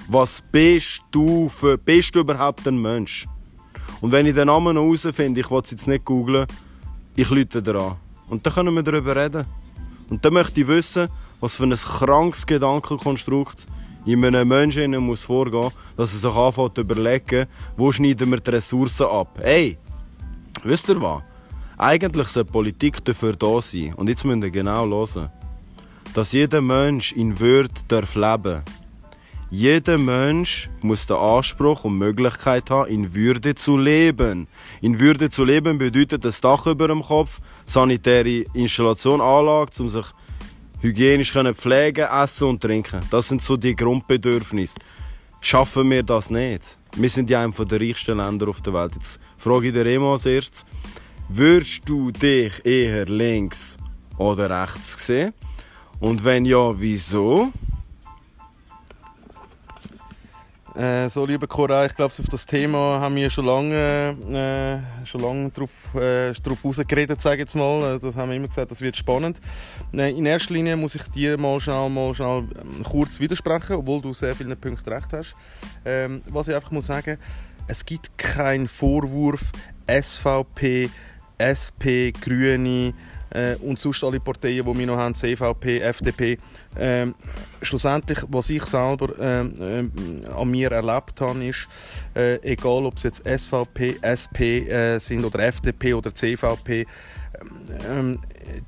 Was bist du für, bist du überhaupt ein Mensch? Und wenn ich den Namen noch herausfinde, ich will es jetzt nicht googlen, ich lüte daran. Und dann können wir darüber reden. Und dann möchte ich wissen, was für ein krankes Gedankenkonstrukt in einem Menschen muss vorgehen, dass er sich anfängt zu überlegen, wo schneiden wir die Ressourcen ab. Hey, wisst ihr was? Eigentlich soll Politik dafür da sein. Und jetzt müsst ihr genau hören. Dass jeder Mensch in Würde darf leben Jeder Mensch muss den Anspruch und Möglichkeit haben, in Würde zu leben. In Würde zu leben bedeutet das Dach über dem Kopf, sanitäre Installation, Anlage, um sich hygienisch können pflegen, essen und trinken. Das sind so die Grundbedürfnisse. Schaffen wir das nicht? Wir sind ja einem der reichsten Länder auf der Welt. Jetzt frage ich dir immer als erstes, Würdest du dich eher links oder rechts sehen? Und wenn ja, wieso? Äh, so, lieber Cora, ich glaube, auf das Thema haben wir schon lange, äh, schon lange drauf, äh, drauf rausgeredet, sage jetzt mal. Das haben wir immer gesagt, das wird spannend. Äh, in erster Linie muss ich dir mal schnell, mal schnell ähm, kurz widersprechen, obwohl du sehr viele Punkte recht hast. Ähm, was ich einfach muss sagen, es gibt keinen Vorwurf SVP, SP, Grüne, äh, und sonst alle Parteien, die wir noch haben, CVP, FDP. Ähm, schlussendlich, was ich selber ähm, äh, an mir erlebt habe, ist, äh, egal ob es jetzt SVP, SP äh, sind oder FDP oder CVP, ähm,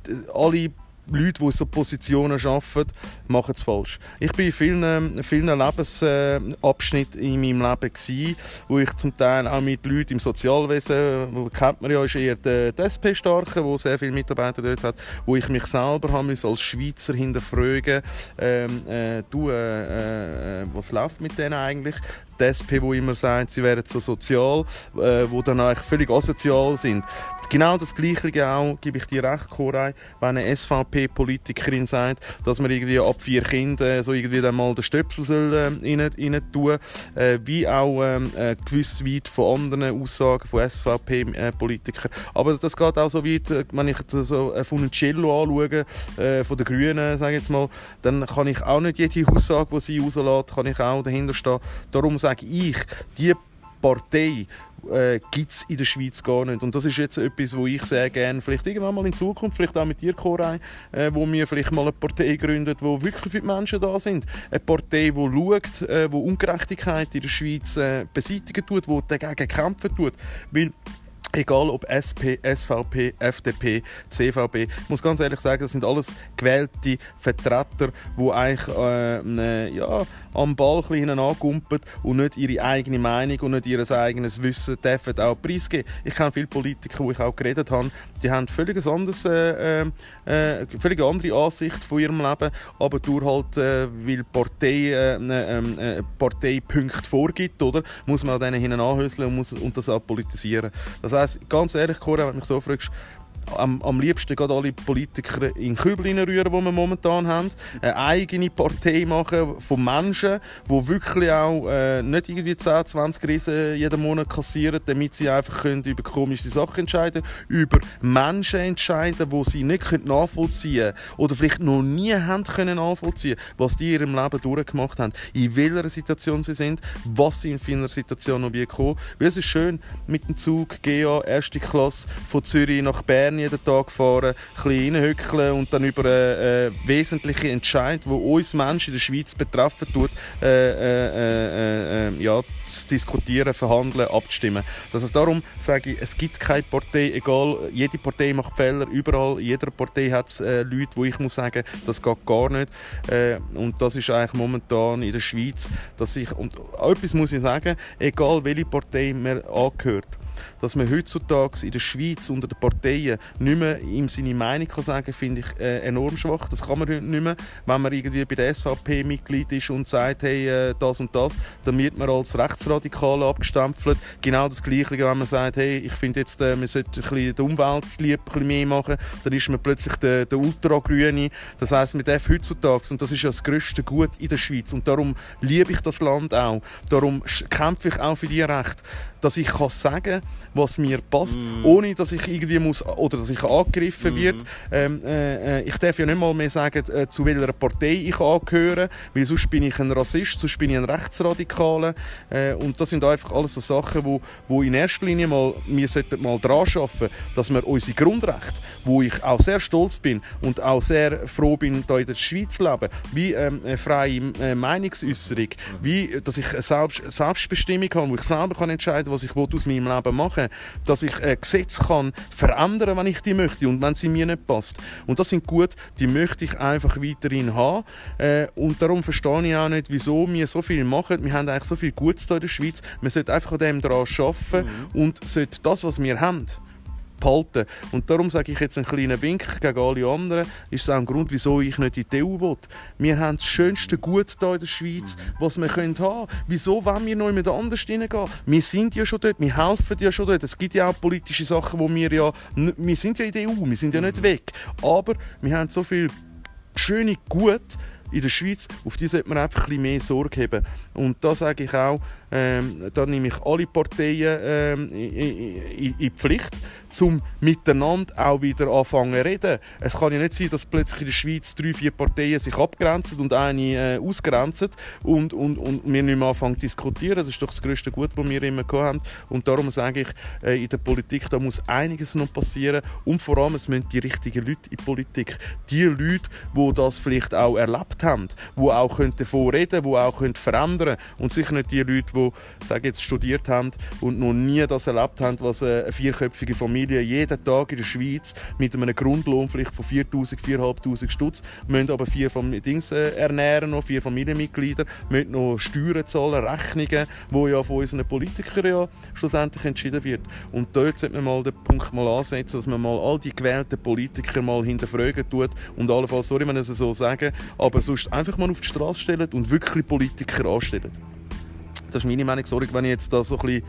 äh, alle Leute, die so Positionen arbeiten, machen es falsch. Ich war in vielen, vielen Lebensabschnitten in meinem Leben, gewesen, wo ich zum Teil auch mit Leuten im Sozialwesen, wo kennt man ja, ist eher der, SP-Starke, der sehr viele Mitarbeiter dort hat, wo ich mich selber als Schweizer hinterfragen ähm, äh, du, äh, äh, was läuft mit denen eigentlich? Die SP, die immer sagen, sie wären so sozial, äh, wo dann eigentlich völlig asozial sind. Genau das Gleiche auch, gebe ich dir recht, Koray, wenn eine SVP-Politikerin sagt, dass man irgendwie ab vier Kindern so irgendwie dann mal den Stöpsel soll, äh, rein, rein tun äh, wie auch ähm, äh, gewiss weit von anderen Aussagen von SVP-Politikern. Aber das geht auch so weit, äh, wenn ich so äh, von Cello anschaue, äh, von den Grünen, sage jetzt mal, dann kann ich auch nicht jede Aussage, die sie rauslässt, kann ich auch dahinter stehen. Darum sage ich, die Partei äh, gibt es in der Schweiz gar nicht. Und das ist jetzt etwas, wo ich sehr gerne, vielleicht irgendwann mal in Zukunft, vielleicht auch mit dir, Koray, äh, wo wir vielleicht mal eine Partei gründet, wo wirklich für die Menschen da sind. Eine Partei, die schaut, äh, wo Ungerechtigkeit in der Schweiz äh, beseitigen tut, die dagegen kämpfen tut. Weil Egal ob SP, SVP, FDP, CVP. Ich muss ganz ehrlich sagen, das sind alles gewählte Vertreter, die eigentlich äh, äh, ja, am Ball angumpen und nicht ihre eigene Meinung und nicht ihr eigenes Wissen dürfen auch preisgeben. Ich kenne viele Politiker, die ich auch geredet habe, die haben völlig, anderes, äh, äh, äh, völlig andere Ansicht von ihrem Leben, aber durch halt, äh, weil Partei, äh, äh, Parteipunkte vorgibt, oder, muss man denen hinten anhöseln und, muss, und das auch politisieren. Das heisst, ganz ehrlich, Cora, wenn du mich so fragst, am, am liebsten gerade alle Politiker in den Kübel rühren, die wir momentan haben. Eine eigene Partei machen von Menschen, die wirklich auch äh, nicht irgendwie 10, 20 Riesen jeden Monat kassieren, damit sie einfach können über komische Sachen entscheiden können, über Menschen entscheiden, die sie nicht nachvollziehen können oder vielleicht noch nie haben können nachvollziehen was die in ihrem Leben durchgemacht haben, in welcher Situation sie sind, was sie in einer Situation noch wie kommen. Weil es ist schön, mit dem Zug GA, erste Klasse, von Zürich nach Bern Bern jeden Tag fahren, ein bisschen reinhückeln und dann über äh, äh, wesentliche Entscheidungen, die uns Menschen in der Schweiz betreffen, tut, äh, äh, äh, äh, ja, zu diskutieren, verhandeln, abzustimmen. Das heißt, darum sage ich, es gibt keine Partei, egal, jede Partei macht Fehler, überall, in jeder Partei hat es Leute, wo ich muss sagen, das geht gar nicht. Und das ist eigentlich momentan in der Schweiz, dass ich, und etwas muss ich sagen, egal welche Partei man angehört, dass man heutzutage in der Schweiz unter den Parteien nicht mehr ihm seine Meinung kann sagen kann, finde ich äh, enorm schwach. Das kann man heute nicht mehr. Wenn man irgendwie bei der SVP Mitglied ist und sagt, hey, äh, das und das, dann wird man als Rechtsradikal abgestempelt. Genau das Gleiche, wenn man sagt, hey, ich finde jetzt, äh, man sollte ein bisschen der Umwelt lieb ein bisschen mehr machen, dann ist man plötzlich der, der Ultragrüne. Das heisst, man darf heutzutage, und das ist ja das grösste Gut in der Schweiz, und darum liebe ich das Land auch, darum kämpfe ich auch für die Rechte, dass ich kann sagen was mir passt, mm. ohne dass ich irgendwie muss oder dass ich angegriffen mm. wird. Ähm, äh, ich darf ja nicht mal mehr sagen, äh, zu welcher Partei ich angehöre, weil sonst bin ich ein Rassist, sonst bin ich ein Rechtsradikaler. Äh, und das sind einfach alles so Sachen, wo, wo in erster Linie mal wir sollten mal dran schaffen, dass wir unsere Grundrechte, wo ich auch sehr stolz bin und auch sehr froh bin, hier in der Schweiz zu leben, wie ähm, eine freie äh, Meinungsäußerung, mm. wie dass ich eine Selbst Selbstbestimmung habe, wo ich selber kann entscheiden, was ich aus meinem Leben machen dass ich ein Gesetz kann verändern, wenn ich die möchte und wenn sie mir nicht passt. Und das sind gut, die möchte ich einfach weiterhin haben. Äh, und darum verstehe ich auch nicht, wieso wir so viel machen. Wir haben eigentlich so viel Gutes hier in der Schweiz. Man sollte einfach an dem daran arbeiten mhm. und sollte das, was wir haben, behalten. Und darum sage ich jetzt einen kleinen Wink gegen alle anderen, ist es auch ein Grund, wieso ich nicht in die EU will. Wir haben das schönste Gut hier in der Schweiz, was wir haben können. Wieso wollen wir noch mit anders hineingehen? Wir sind ja schon dort, wir helfen ja schon dort. Es gibt ja auch politische Sachen, wo wir ja, wir sind ja in der EU, wir sind ja nicht weg. Aber wir haben so viel schöne Gut, in der Schweiz, auf die sollte man einfach ein bisschen mehr Sorge haben. Und da sage ich auch, ähm, da nehme ich alle Parteien ähm, in, in, in, Pflicht, um miteinander auch wieder anfangen zu reden. Es kann ja nicht sein, dass plötzlich in der Schweiz drei, vier Parteien sich abgrenzen und eine äh, ausgrenzen und, und, und wir nicht mehr anfangen zu diskutieren. Das ist doch das größte Gut, das wir immer haben. Und darum sage ich, äh, in der Politik da muss einiges noch passieren und vor allem es müssen die richtigen Leute in die Politik. Die Leute, die das vielleicht auch erlebt haben, die auch davon reden können, die auch verändern können und sicher nicht die Leute, die sage jetzt, studiert haben und noch nie das erlebt haben, was eine vierköpfige Familie jeden Tag in der Schweiz mit einem Grundlohn vielleicht von 4'000, 4'500 Stutz, müssen aber vier Dings äh, ernähren, noch vier Familienmitglieder, müssen noch Steuern zahlen, Rechnungen, die ja von unseren Politikern ja schlussendlich entschieden wird. Und dort sollte man mal den Punkt mal ansetzen, dass man mal all die gewählten Politiker mal hinterfragen tut und allenfalls, sorry, wenn ich es so sagen, aber sonst einfach mal auf die Straße stellen und wirklich Politiker anstellen. Das ist meine Meinung, sorry, wenn ich jetzt da so ein bisschen...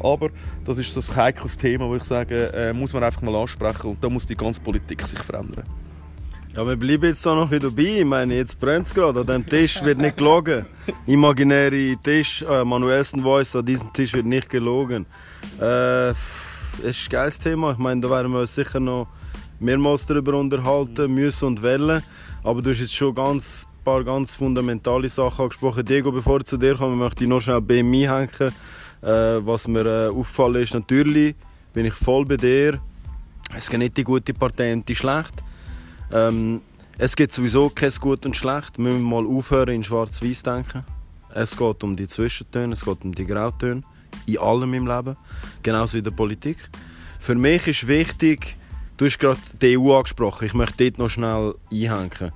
Aber das ist ein heikles Thema, wo ich sage, äh, muss man einfach mal ansprechen und da muss die ganze Politik sich verändern. Ja, wir bleiben jetzt da noch wieder dabei. Ich meine, jetzt brennt es gerade. An diesem Tisch wird nicht gelogen. Imaginäre Tisch, äh, Manuelsen Voice, an diesem Tisch wird nicht gelogen. Äh, es ist ein geiles Thema. Ich meine, da werden wir uns sicher noch mehrmals darüber unterhalten müssen und wollen. Aber du hast jetzt schon ganz paar ganz fundamentale Sachen angesprochen. Diego, bevor ich zu dir komme, möchte ich noch schnell BMI hängen. Äh, was mir äh, auffallen ist, natürlich bin ich voll bei dir. Es gibt nicht die gute Partei und die schlecht. Ähm, es gibt sowieso kein Gut und Schlecht. Wir müssen mal aufhören, in Schwarz-Weiß denken. Es geht um die Zwischentöne, es geht um die Grautöne. In allem im Leben. Genauso in der Politik. Für mich ist wichtig, du hast gerade die EU angesprochen, ich möchte dort noch schnell einhängen.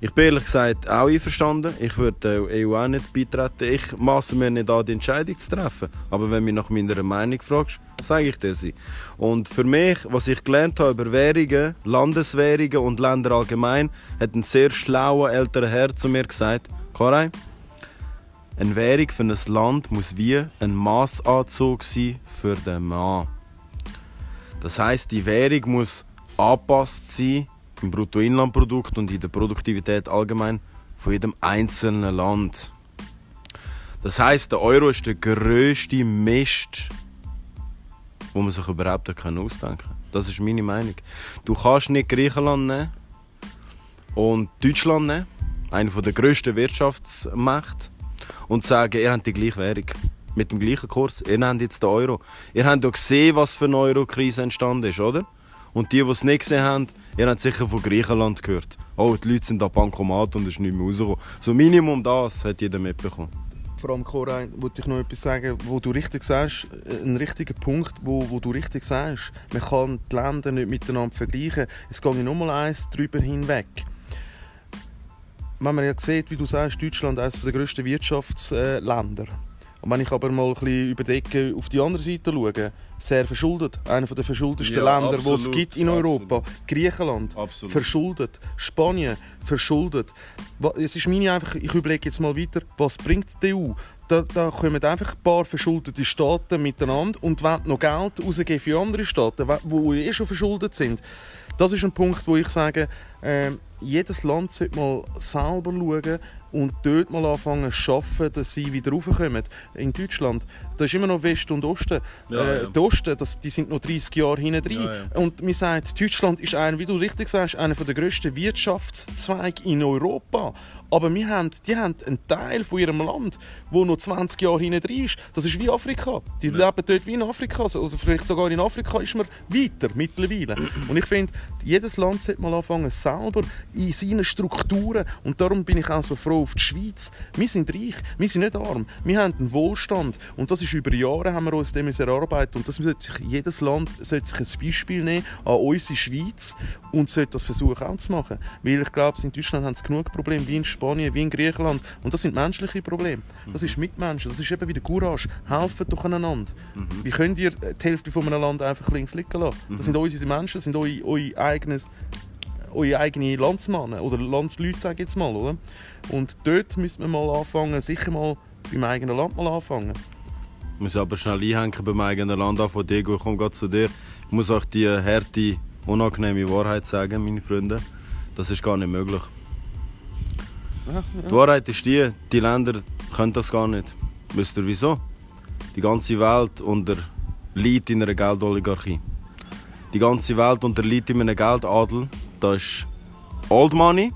Ich bin ehrlich gesagt auch einverstanden. Ich würde der EU auch nicht beitreten. Ich maße mir nicht an, die Entscheidung zu treffen. Aber wenn du mich nach meiner Meinung fragst, sage ich dir sie. Und für mich, was ich gelernt habe über Währungen, Landeswährungen und Länder allgemein, hat ein sehr schlauer älterer Herr zu mir gesagt, Koray, eine Währung für ein Land muss wie ein Maßanzug sein für den Mann. Das heißt, die Währung muss angepasst sein im Bruttoinlandprodukt und in der Produktivität allgemein von jedem einzelnen Land. Das heißt, der Euro ist der größte Mist, wo man sich überhaupt ausdenken kann. Das ist meine Meinung. Du kannst nicht Griechenland nehmen und Deutschland nehmen, eine der grössten Wirtschaftsmächte, und sagen, ihr habt die gleiche Währung. Mit dem gleichen Kurs. Ihr habt jetzt den Euro. Ihr habt doch gesehen, was für eine Euro-Krise entstanden ist, oder? Und die, die es nicht gesehen haben, ihr habt sicher von Griechenland gehört. Oh, die Leute sind da Bankomat und es ist nicht mehr rausgekommen. So Minimum das hat jeder mitbekommen. Vor allem, Corain, wollte ich noch etwas sagen, wo du richtig sagst, äh, ein richtiger Punkt, wo, wo du richtig sagst. Man kann die Länder nicht miteinander vergleichen. Es geht nur mal eins drüber hinweg. Wenn man ja sieht, wie du sagst, Deutschland ist eines der grössten Wirtschaftsländer. Und wenn ich aber mal ein bisschen überdecke, auf die andere Seite schaue, sehr verschuldet. Einer der verschuldetsten ja, Länder, die es gibt in Europa. Absolut. Griechenland, absolut. verschuldet. Spanien, verschuldet. Es ist meine einfach, ich überlege jetzt mal weiter, was bringt die EU? Da, da kommen einfach ein paar verschuldete Staaten miteinander und wollen noch Geld rausgeben für andere Staaten, die eh schon verschuldet sind. Das ist ein Punkt, wo ich sage, äh, jedes Land sollte mal selber schauen, und dort mal anfangen zu arbeiten, dass sie wieder raufkommen. In Deutschland, da ist immer noch West und Osten. Ja, äh, ja. Die Osten, das, die sind noch 30 Jahre hinten drin. Ja, und man sagt, Deutschland ist, ein, wie du richtig sagst, einer der grössten Wirtschaftszweige in Europa. Aber wir haben, die haben einen Teil von ihrem Land, wo noch 20 Jahre hinten drin ist. Das ist wie Afrika. Die leben dort wie in Afrika. Also vielleicht sogar in Afrika ist man weiter mittlerweile. Und ich finde, jedes Land sollte mal anfangen, selber in seinen Strukturen. Und darum bin ich auch so froh auf die Schweiz. Wir sind reich, wir sind nicht arm. Wir haben einen Wohlstand. Und das ist über Jahre haben wir uns dem erarbeiten. Und das sollte sich, jedes Land sollte sich ein Beispiel nehmen an unsere Schweiz und sollte das versuchen auch zu machen. Weil ich glaube, in Deutschland haben sie genug Probleme wie in Spanien, wie in Griechenland. Und das sind menschliche Probleme. Das ist Mitmenschen, das ist eben wieder Courage. Helfen doch einander. Mhm. Wie könnt ihr die Hälfte von einem Land einfach links liegen lassen? Das sind unsere Menschen, das sind eure, eure, eigenes, eure eigenen Landsmannen oder Landsleute, sage ich jetzt mal. Oder? Und dort müssen wir mal anfangen, sicher mal beim eigenen Land mal anfangen. Ich muss aber schnell einhängen beim eigenen Land an von Diego. Ich komme gerade zu dir. Ich muss auch die harte, unangenehme Wahrheit sagen, meine Freunde. Das ist gar nicht möglich. Die Wahrheit ist die, die Länder können das gar nicht. Wisst ihr wieso? Die ganze Welt unterliegt in einer Geldoligarchie. Die ganze Welt unterliegt in einem Geldadel. Das ist Old Money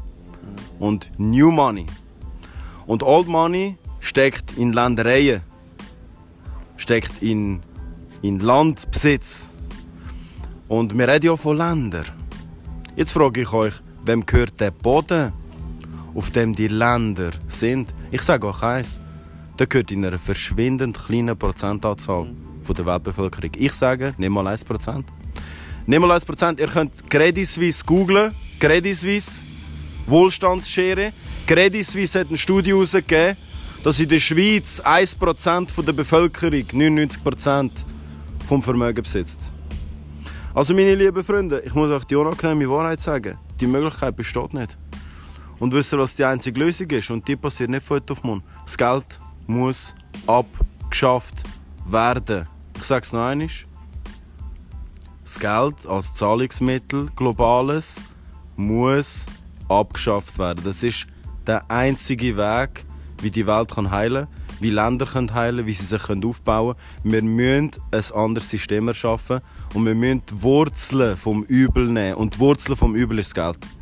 und New Money. Und Old Money steckt in Ländereien, steckt in, in Landbesitz. Und wir reden ja von Ländern. Jetzt frage ich euch, wem gehört der Boden, auf dem die Länder sind? Ich sage euch eins, der gehört in einer verschwindend kleinen Prozentanzahl von der Weltbevölkerung. Ich sage, nicht mal 1%. Nicht mal 1%. Ihr könnt Credit Suisse googlen. Credit Suisse, Wohlstandsschere. Credit Suisse hat eine Studie herausgegeben, dass in der Schweiz 1% von der Bevölkerung 99% vom Vermögen besitzt. Also meine lieben Freunde, ich muss euch die unangenehme Wahrheit sagen. Die Möglichkeit besteht nicht. Und wisst ihr, was die einzige Lösung ist? Und die passiert nicht von heute auf morgen. Das Geld muss abgeschafft werden. Ich sage es noch einmal. Das Geld als Zahlungsmittel, globales, muss abgeschafft werden. Das ist der einzige Weg, wie die Welt kann heilen kann, wie Länder können heilen wie sie sich aufbauen können. Wir müssen ein anderes System erschaffen und wir müssen die Wurzeln vom Übel nehmen. Und die Wurzeln vom Übel ist das Geld.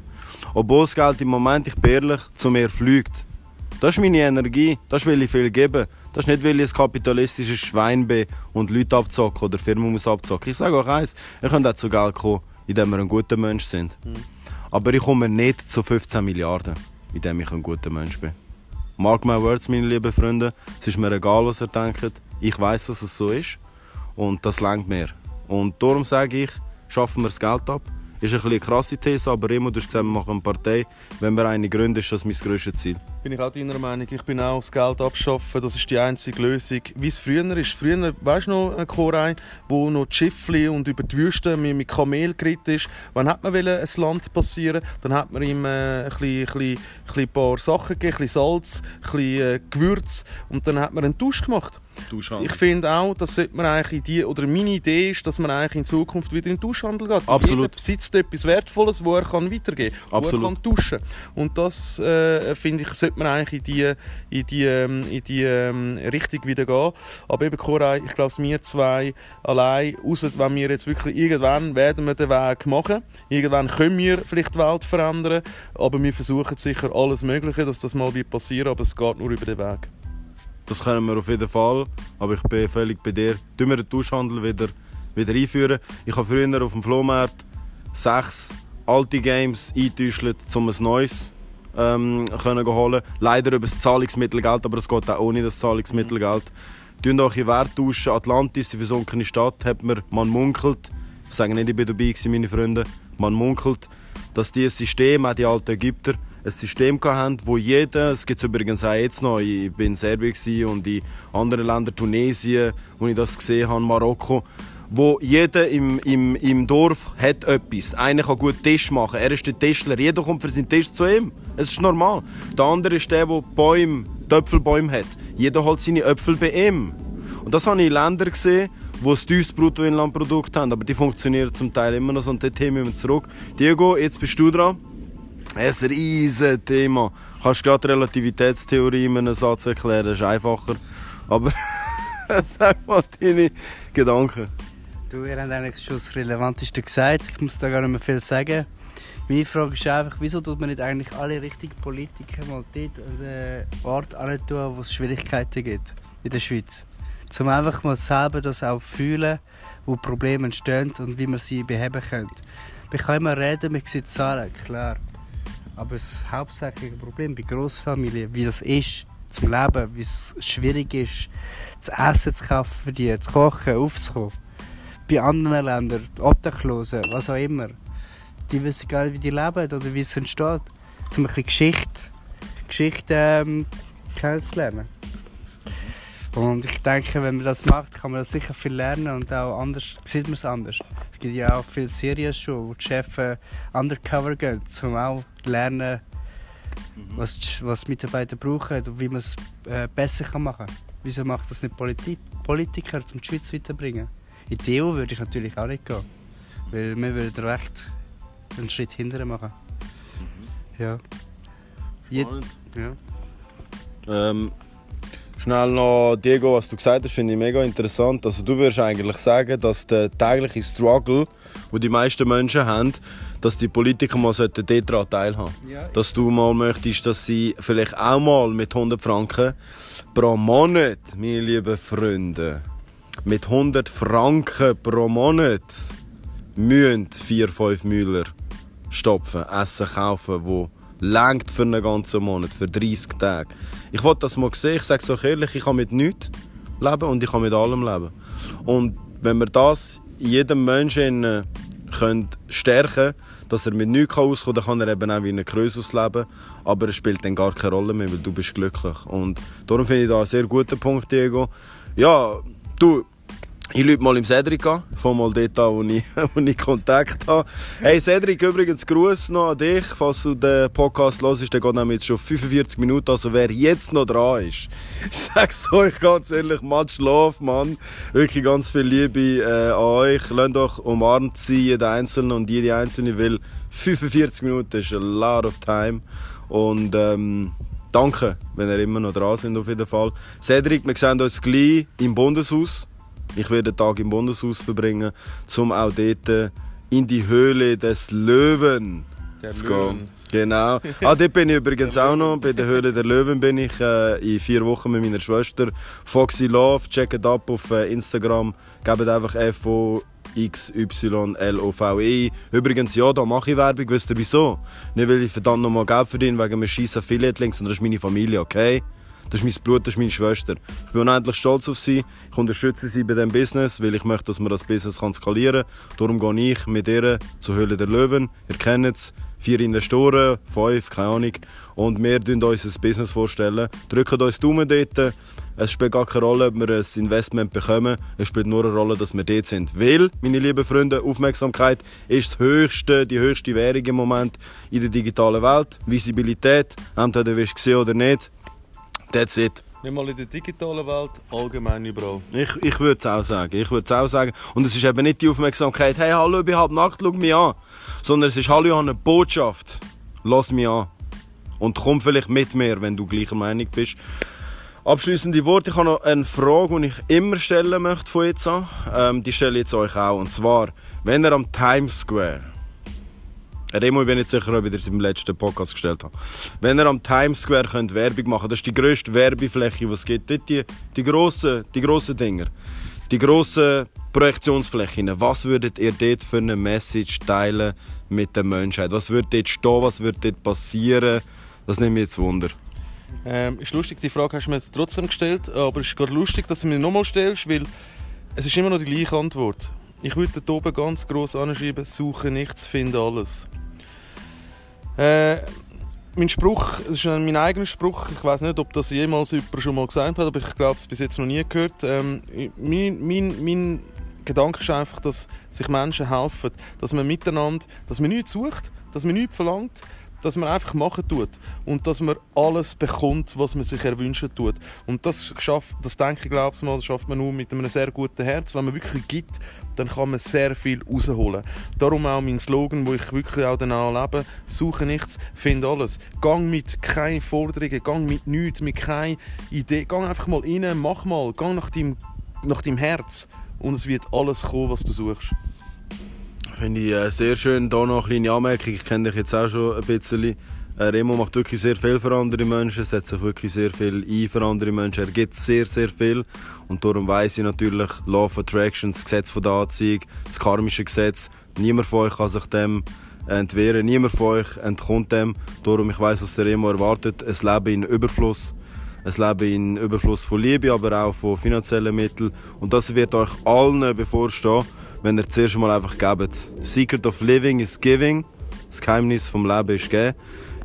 Obwohl das Geld im Moment, ich bin ehrlich, zu mir fliegt. Das ist meine Energie, das will ich viel geben. Das ist nicht, weil ich ein kapitalistisches Schwein bin und Leute abzocken oder Firmen muss abzocken. Ich sage euch eins, ihr könnt auch zu Geld kommen, indem ihr ein guter Mensch sind. Aber ich komme nicht zu 15 Milliarden, indem ich ein guter Mensch bin. Mark my words, meine lieben Freunde. Es ist mir egal, was ihr denkt. Ich weiß, dass es so ist. Und das langt mir. Und darum sage ich, schaffen wir das Geld ab. Ist ein eine krasse These, aber immer, du hast gesagt, wir machen eine Partei. Wenn wir eine gründen, ist das mein grösstes Ziel. Bin ich auch deiner Meinung. Ich bin auch das Geld abschaffen. Das ist die einzige Lösung. Wie es früher ist. Früher, weißt du noch, ein Korein, wo noch die Schiffli und über die Wüste mit, mit Kamel geritten ist. Wann hat man ein Land passieren Dann hat man ihm äh, ein, bisschen, ein, bisschen, ein paar Sachen gegeben, ein bisschen Salz, ein bisschen äh, Gewürz und dann hat man einen Tausch gemacht. Ich finde auch, dass sollte man eigentlich in die, oder meine Idee ist, dass man eigentlich in Zukunft wieder in den Tauschhandel geht. Absolut. Jeder besitzt etwas Wertvolles, wo er kann weitergeben kann, wo er kann tauschen Und das, äh, finde ich, sollte man eigentlich in die, in die, ähm, in die ähm, Richtung wieder gehen. Aber eben, Koray, ich glaube, wir zwei allein, außer wenn wir jetzt wirklich irgendwann werden wir den Weg machen. Irgendwann können wir vielleicht die Welt verändern, aber wir versuchen sicher alles Mögliche, dass das mal wird passieren, aber es geht nur über den Weg. Das können wir auf jeden Fall. Aber ich bin völlig bei dir. Tun wir den Tauschhandel wieder, wieder einführen. Ich habe früher auf dem Flohmarkt sechs alte Games eingetäuscht, um ein neues ähm, können holen. Leider über das Zahlungsmittelgeld, aber es geht auch ohne das Zahlungsmittelgeld. Tun euch in Wert tauschen. Atlantis, die versunkene Stadt, hat man, man munkelt, ich sage nicht, ich bin dabei meine Freunde, man munkelt, dass dieses System, auch die alten Ägypter, ein System hatten, wo jeder, es gibt es übrigens auch jetzt noch, ich bin in Serbien und in anderen Ländern, Tunesien, wo ich das gesehen habe, Marokko, wo jeder im, im, im Dorf hat etwas. Einer kann gut Tisch machen, er ist der Tischler, jeder kommt für seinen Tisch zu ihm. Es ist normal. Der andere ist der, der Bäume, die Äpfelbäume hat. Jeder holt seine Äpfel bei ihm. Und das habe ich in Ländern gesehen, wo ein teures Bruttoinlandprodukt haben, aber die funktionieren zum Teil immer noch so und dort müssen wir zurück. Diego, jetzt bist du dran. Ein riesen Thema. Kannst gerade Relativitätstheorie in einem Satz erklären, das ist einfacher. Aber sag mal deine Gedanken. Du, ihr habt eigentlich schon das Relevanteste gesagt. Ich muss da gar nicht mehr viel sagen. Meine Frage ist einfach, wieso tut man nicht eigentlich alle richtigen Politiker mal dort an den Ort tun, wo es Schwierigkeiten gibt in der Schweiz? Um einfach mal selber das auch fühlen, wo Probleme entstehen und wie man sie beheben könnte. Man kann immer reden, man sieht Zahlen, klar. Aber das hauptsächliche Problem bei Grossfamilien, wie das ist, zum Leben, wie es schwierig ist, zu essen zu kaufen für die, zu kochen, aufzukommen. Bei anderen Ländern, Obdachlosen, was auch immer. Die wissen gar nicht, wie die leben oder wie es entsteht. Zum ein bisschen Geschichte Geschichte ähm, kennenzulernen. Und ich denke, wenn man das macht, kann man das sicher viel lernen und auch anders sieht man es anders. Es gibt ja auch viele Serien schon, wo die Chefs äh, undercover gehen, um auch lernen, was, die- was Mitarbeiter brauchen und wie man es äh, besser kann machen kann. Wieso macht das nicht Politi Politiker, um die Schweiz weiterbringen? In die EU würde ich natürlich auch nicht gehen, weil wir würden recht einen Schritt hinterher machen. Ja. Je ja. Ähm, schnell noch, Diego, was du gesagt hast, finde ich mega interessant. Also du würdest eigentlich sagen, dass der tägliche Struggle, den die meisten Menschen haben, dass die Politiker mal sollten daran teilhaben Ja, Dass du mal möchtest, dass sie vielleicht auch mal mit 100 Franken pro Monat, meine lieben Freunde, mit 100 Franken pro Monat müssen 4, 5 Müller stopfen, Essen kaufen, wo langt für einen ganzen Monat, für 30 Tage. Ich wollte das mal sehen, ich sage es euch ehrlich, ich kann mit nichts leben und ich kann mit allem leben. Und wenn wir das in jedem Menschen äh, können stärken dass er mit nichts auskommen kann, dann kann er eben auch wie ein Krösus leben. Aber es spielt dann gar keine Rolle mehr, weil du bist glücklich. Und darum finde ich da einen sehr guten Punkt, Diego. Ja, du, ich rufe mal im Cedric an, von mal dort an, wo ich, wo ich Kontakt habe. Hey Cedric, übrigens Gruß noch an dich, falls du den Podcast hörst, der geht jetzt schon 45 Minuten, also wer jetzt noch dran ist. Sag's euch ganz ehrlich, much love, Mann. Wirklich ganz viel Liebe äh, an euch. Lasst euch umarmt sein, jeder Einzelne und jede Einzelne, weil 45 Minuten ist a lot of time. Und ähm, danke, wenn ihr immer noch dran sind auf jeden Fall. Cedric, wir sehen uns gleich im Bundeshaus. Ich werde den Tag im Bundeshaus verbringen, um auch dort in die Höhle des Löwen Der zu Löwen. gehen. Genau. Ah, dort bin ich übrigens auch noch. Bei der Höhle der Löwen bin ich äh, in vier Wochen mit meiner Schwester. Foxy Love, checkt ab auf äh, Instagram. Gebt einfach F-O-X-Y-L-O-V-E. Übrigens, ja, da mache ich Werbung. Wisst ihr wieso? Nicht, weil ich verdammt nochmal Geld verdiene wegen einem scheiß Affiliate-Link, sondern das ist meine Familie, okay? Das ist mein Blut, das ist meine Schwester. Ich bin unendlich stolz auf sie. Ich unterstütze sie bei diesem Business, weil ich möchte, dass man das Business kann skalieren kann. Darum gehe ich mit ihr zur Höhle der Löwen. Ihr kennt es. Vier Investoren, fünf, keine Ahnung. Und wir stellen uns ein Business vorstellen. Drücken uns Daumen dort. Es spielt gar keine Rolle, ob wir ein Investment bekommen. Es spielt nur eine Rolle, dass wir dort sind. Weil, meine lieben Freunde, Aufmerksamkeit ist das höchste, die höchste Währung im Moment in der digitalen Welt. Visibilität, entweder du wirst gesehen oder nicht. That's it. Nicht mal in der digitalen Welt, allgemein überall. Ich, ich würde es auch sagen. Ich würde es auch sagen. Und es ist eben nicht die Aufmerksamkeit, hey, hallo, ich bin halb nackt, schau mich an. Sondern es ist, hallo, ich habe eine Botschaft. Lass mich an. Und komm vielleicht mit mir, wenn du gleicher Meinung bist. Abschließende Worte. Ich habe noch eine Frage, die ich immer stellen möchte von jetzt an. Ähm, die stelle ich jetzt euch auch. Und zwar, wenn ihr am Times Square Remo, ich bin nicht sicher, ob ich das im letzten Podcast gestellt habe. Wenn ihr am Times Square könnt Werbung machen das ist die grösste Werbefläche, die es gibt. Dort die, die grossen, die grossen Dinger. Die grossen Projektionsflächen. Was würdet ihr dort für eine Message teilen mit der Menschheit? Was würde dort stehen? Was würde dort passieren? Das nimmt mich jetzt Wunder. Ähm, ist lustig, die Frage hast du mir jetzt trotzdem gestellt, aber es ist gerade lustig, dass du mir nochmal stellst, weil es ist immer noch die gleiche Antwort. Ich würde dort oben ganz gross anschreiben, suche nichts, finde alles. Äh, mein Spruch, es ist mein eigener Spruch, ich weiß nicht, ob das jemals jemand schon mal gesagt hat, aber ich glaube es bis jetzt noch nie gehört. Ähm, mein, mein, mein Gedanke ist einfach, dass sich Menschen helfen, dass man miteinander, dass man nichts sucht, dass man nichts verlangt, dass man einfach machen tut und dass man alles bekommt, was man sich erwünschen tut. Und das schafft, das denke ich, glaube ich mal, das schafft man nur mit einem sehr guten Herz. Wenn man wirklich gibt, dann kann man sehr viel rausholen. Darum auch mein Slogan, wo ich wirklich auch danach lebe, suche nichts, finde alles. Gang mit keine Forderungen, gang mit nichts, mit keine Idee. Gang einfach mal rein, mach mal, gang nach deinem, nach deinem Herz und es wird alles kommen, was du suchst. Finde ich äh, sehr schön. Hier noch eine kleine Anmerkung. Ich kenne dich jetzt auch schon ein bisschen. Äh, Remo macht wirklich sehr viel für andere Menschen, setzt sich wirklich sehr viel ein für andere Menschen. Er gibt sehr, sehr viel. Und darum weiss ich natürlich, Law of Attraction, das Gesetz von der Anziehung, das karmische Gesetz. Niemand von euch kann sich dem entwehren. Niemand von euch entkommt dem. Darum, ich weiss, was der Remo erwartet. Ein Leben in Überfluss. Ein Leben in Überfluss von Liebe, aber auch von finanziellen Mitteln. Und das wird euch allen bevorstehen, wenn ihr zuerst mal einfach gebt. Secret of Living is Giving. Das Geheimnis vom Leben ist geben.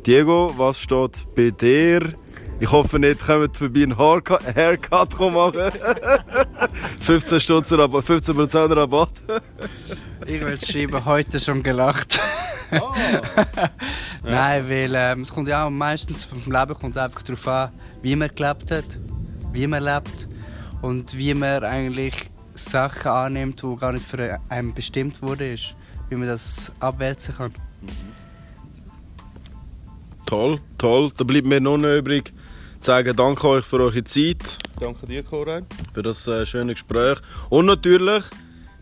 Diego, was steht bei dir? Ich hoffe nicht, kommt vorbei einen Haircut, machen. 15 Stutz Rabatt, 15% Rabatt. Ich will schreiben, heute schon gelacht. Oh. Nein, weil ähm, es kommt ja auch meistens vom Leben kommt einfach darauf an, wie man gelebt hat, wie man lebt und wie man eigentlich Sachen annimmt, die gar nicht für einen bestimmt wurde, wie man das abwälzen kann. Toll, toll. Da bleibt mir nur noch übrig zu sagen, danke euch für eure Zeit, Danke dir, Koray. für das äh, schöne Gespräch. Und natürlich,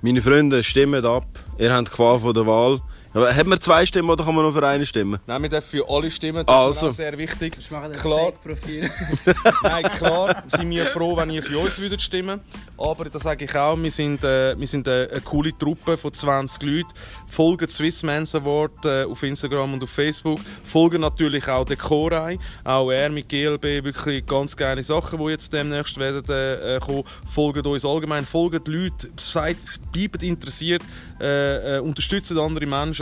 meine Freunde, stimmt ab. Ihr habt die Qual von der Wahl. Aber hat man zwei Stimmen oder kann man nur für eine stimmen? Nein, wir dürfen für alle stimmen, das Also. ist auch sehr wichtig. Ich mache das Klar. Fake-Profil. Nein, klar, sind wir froh, wenn ihr für uns würdet stimmen Aber das sage ich auch, wir sind, äh, wir sind äh, eine coole Truppe von 20 Leuten. Folgen Swiss Men's Award äh, auf Instagram und auf Facebook. Folgen natürlich auch der Koray. Auch er mit GLB, wirklich ganz geile Sachen, die jetzt demnächst werden äh, äh, kommen. Folgen uns allgemein, folgen die Leute, seid, bleibt interessiert, äh, äh, unterstützt andere Menschen.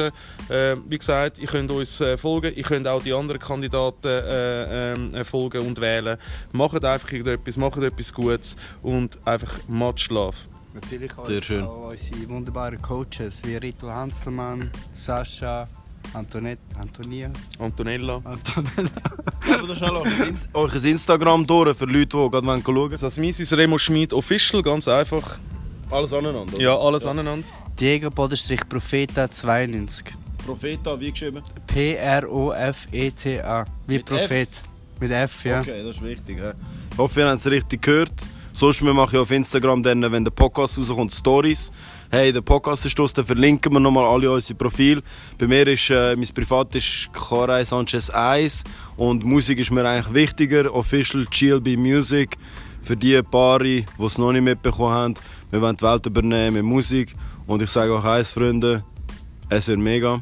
Äh, wie gesagt, ihr könnt uns äh, folgen, ihr könnt auch die anderen Kandidaten äh, ähm, äh, folgen und wählen. Macht einfach irgendetwas, macht etwas Gutes und einfach much love. Natürlich auch, Sehr schön. auch unsere wunderbaren Coaches wie Rito Hanselmann, Sascha, Antoinette, Antonia, Antonella. Antonella. Aber schnell euch ein Instagram durch für Leute, die gerade schauen wollen. Das ist Remo Schmid Official, ganz einfach. Alles aneinander. Ja, alles aneinander. Diego Bodenstrich Profeta 92. Profeta, wie geschrieben? P-R-O-F-E-T-A. Wie Mit Prophet. Mit F, ja. Okay, das ist wichtig. hä? Ich hoffe, ihr habt es richtig gehört. Sonst wir machen ja auf Instagram, dann, wenn der Podcast rauskommt, Stories. Hey, der Podcast ist aus, dann verlinken wir nochmal alle unsere Profile. Bei mir ist, äh, mein Privat ist Sanchez 1 und Musik ist mir eigentlich wichtiger. Official GLB Music. Für die Paare, die es noch nicht mitbekommen haben, wir wollen die Welt übernehmen mit Musik. Und ich sage euch eins, Freunde, es wird mega.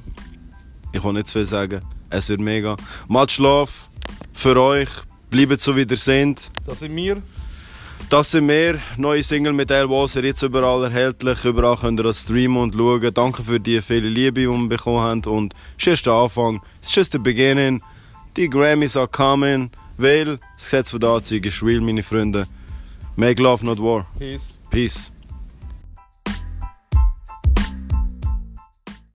Ich kann nicht zu viel sagen. Es wird mega. Much love für euch. Bleibt so wie ihr seid. Das sind wir. Das sind wir. Neue Single mit El Walser jetzt überall erhältlich. Überall könnt ihr das streamen und schauen. Danke für die viele Liebe, die wir bekommen haben. Und es ist der Anfang. It's just the beginning. Die Grammys are coming. Weil das Gesetz von der Anzeige ist real, meine Freunde. Make love, not war. Peace. Peace.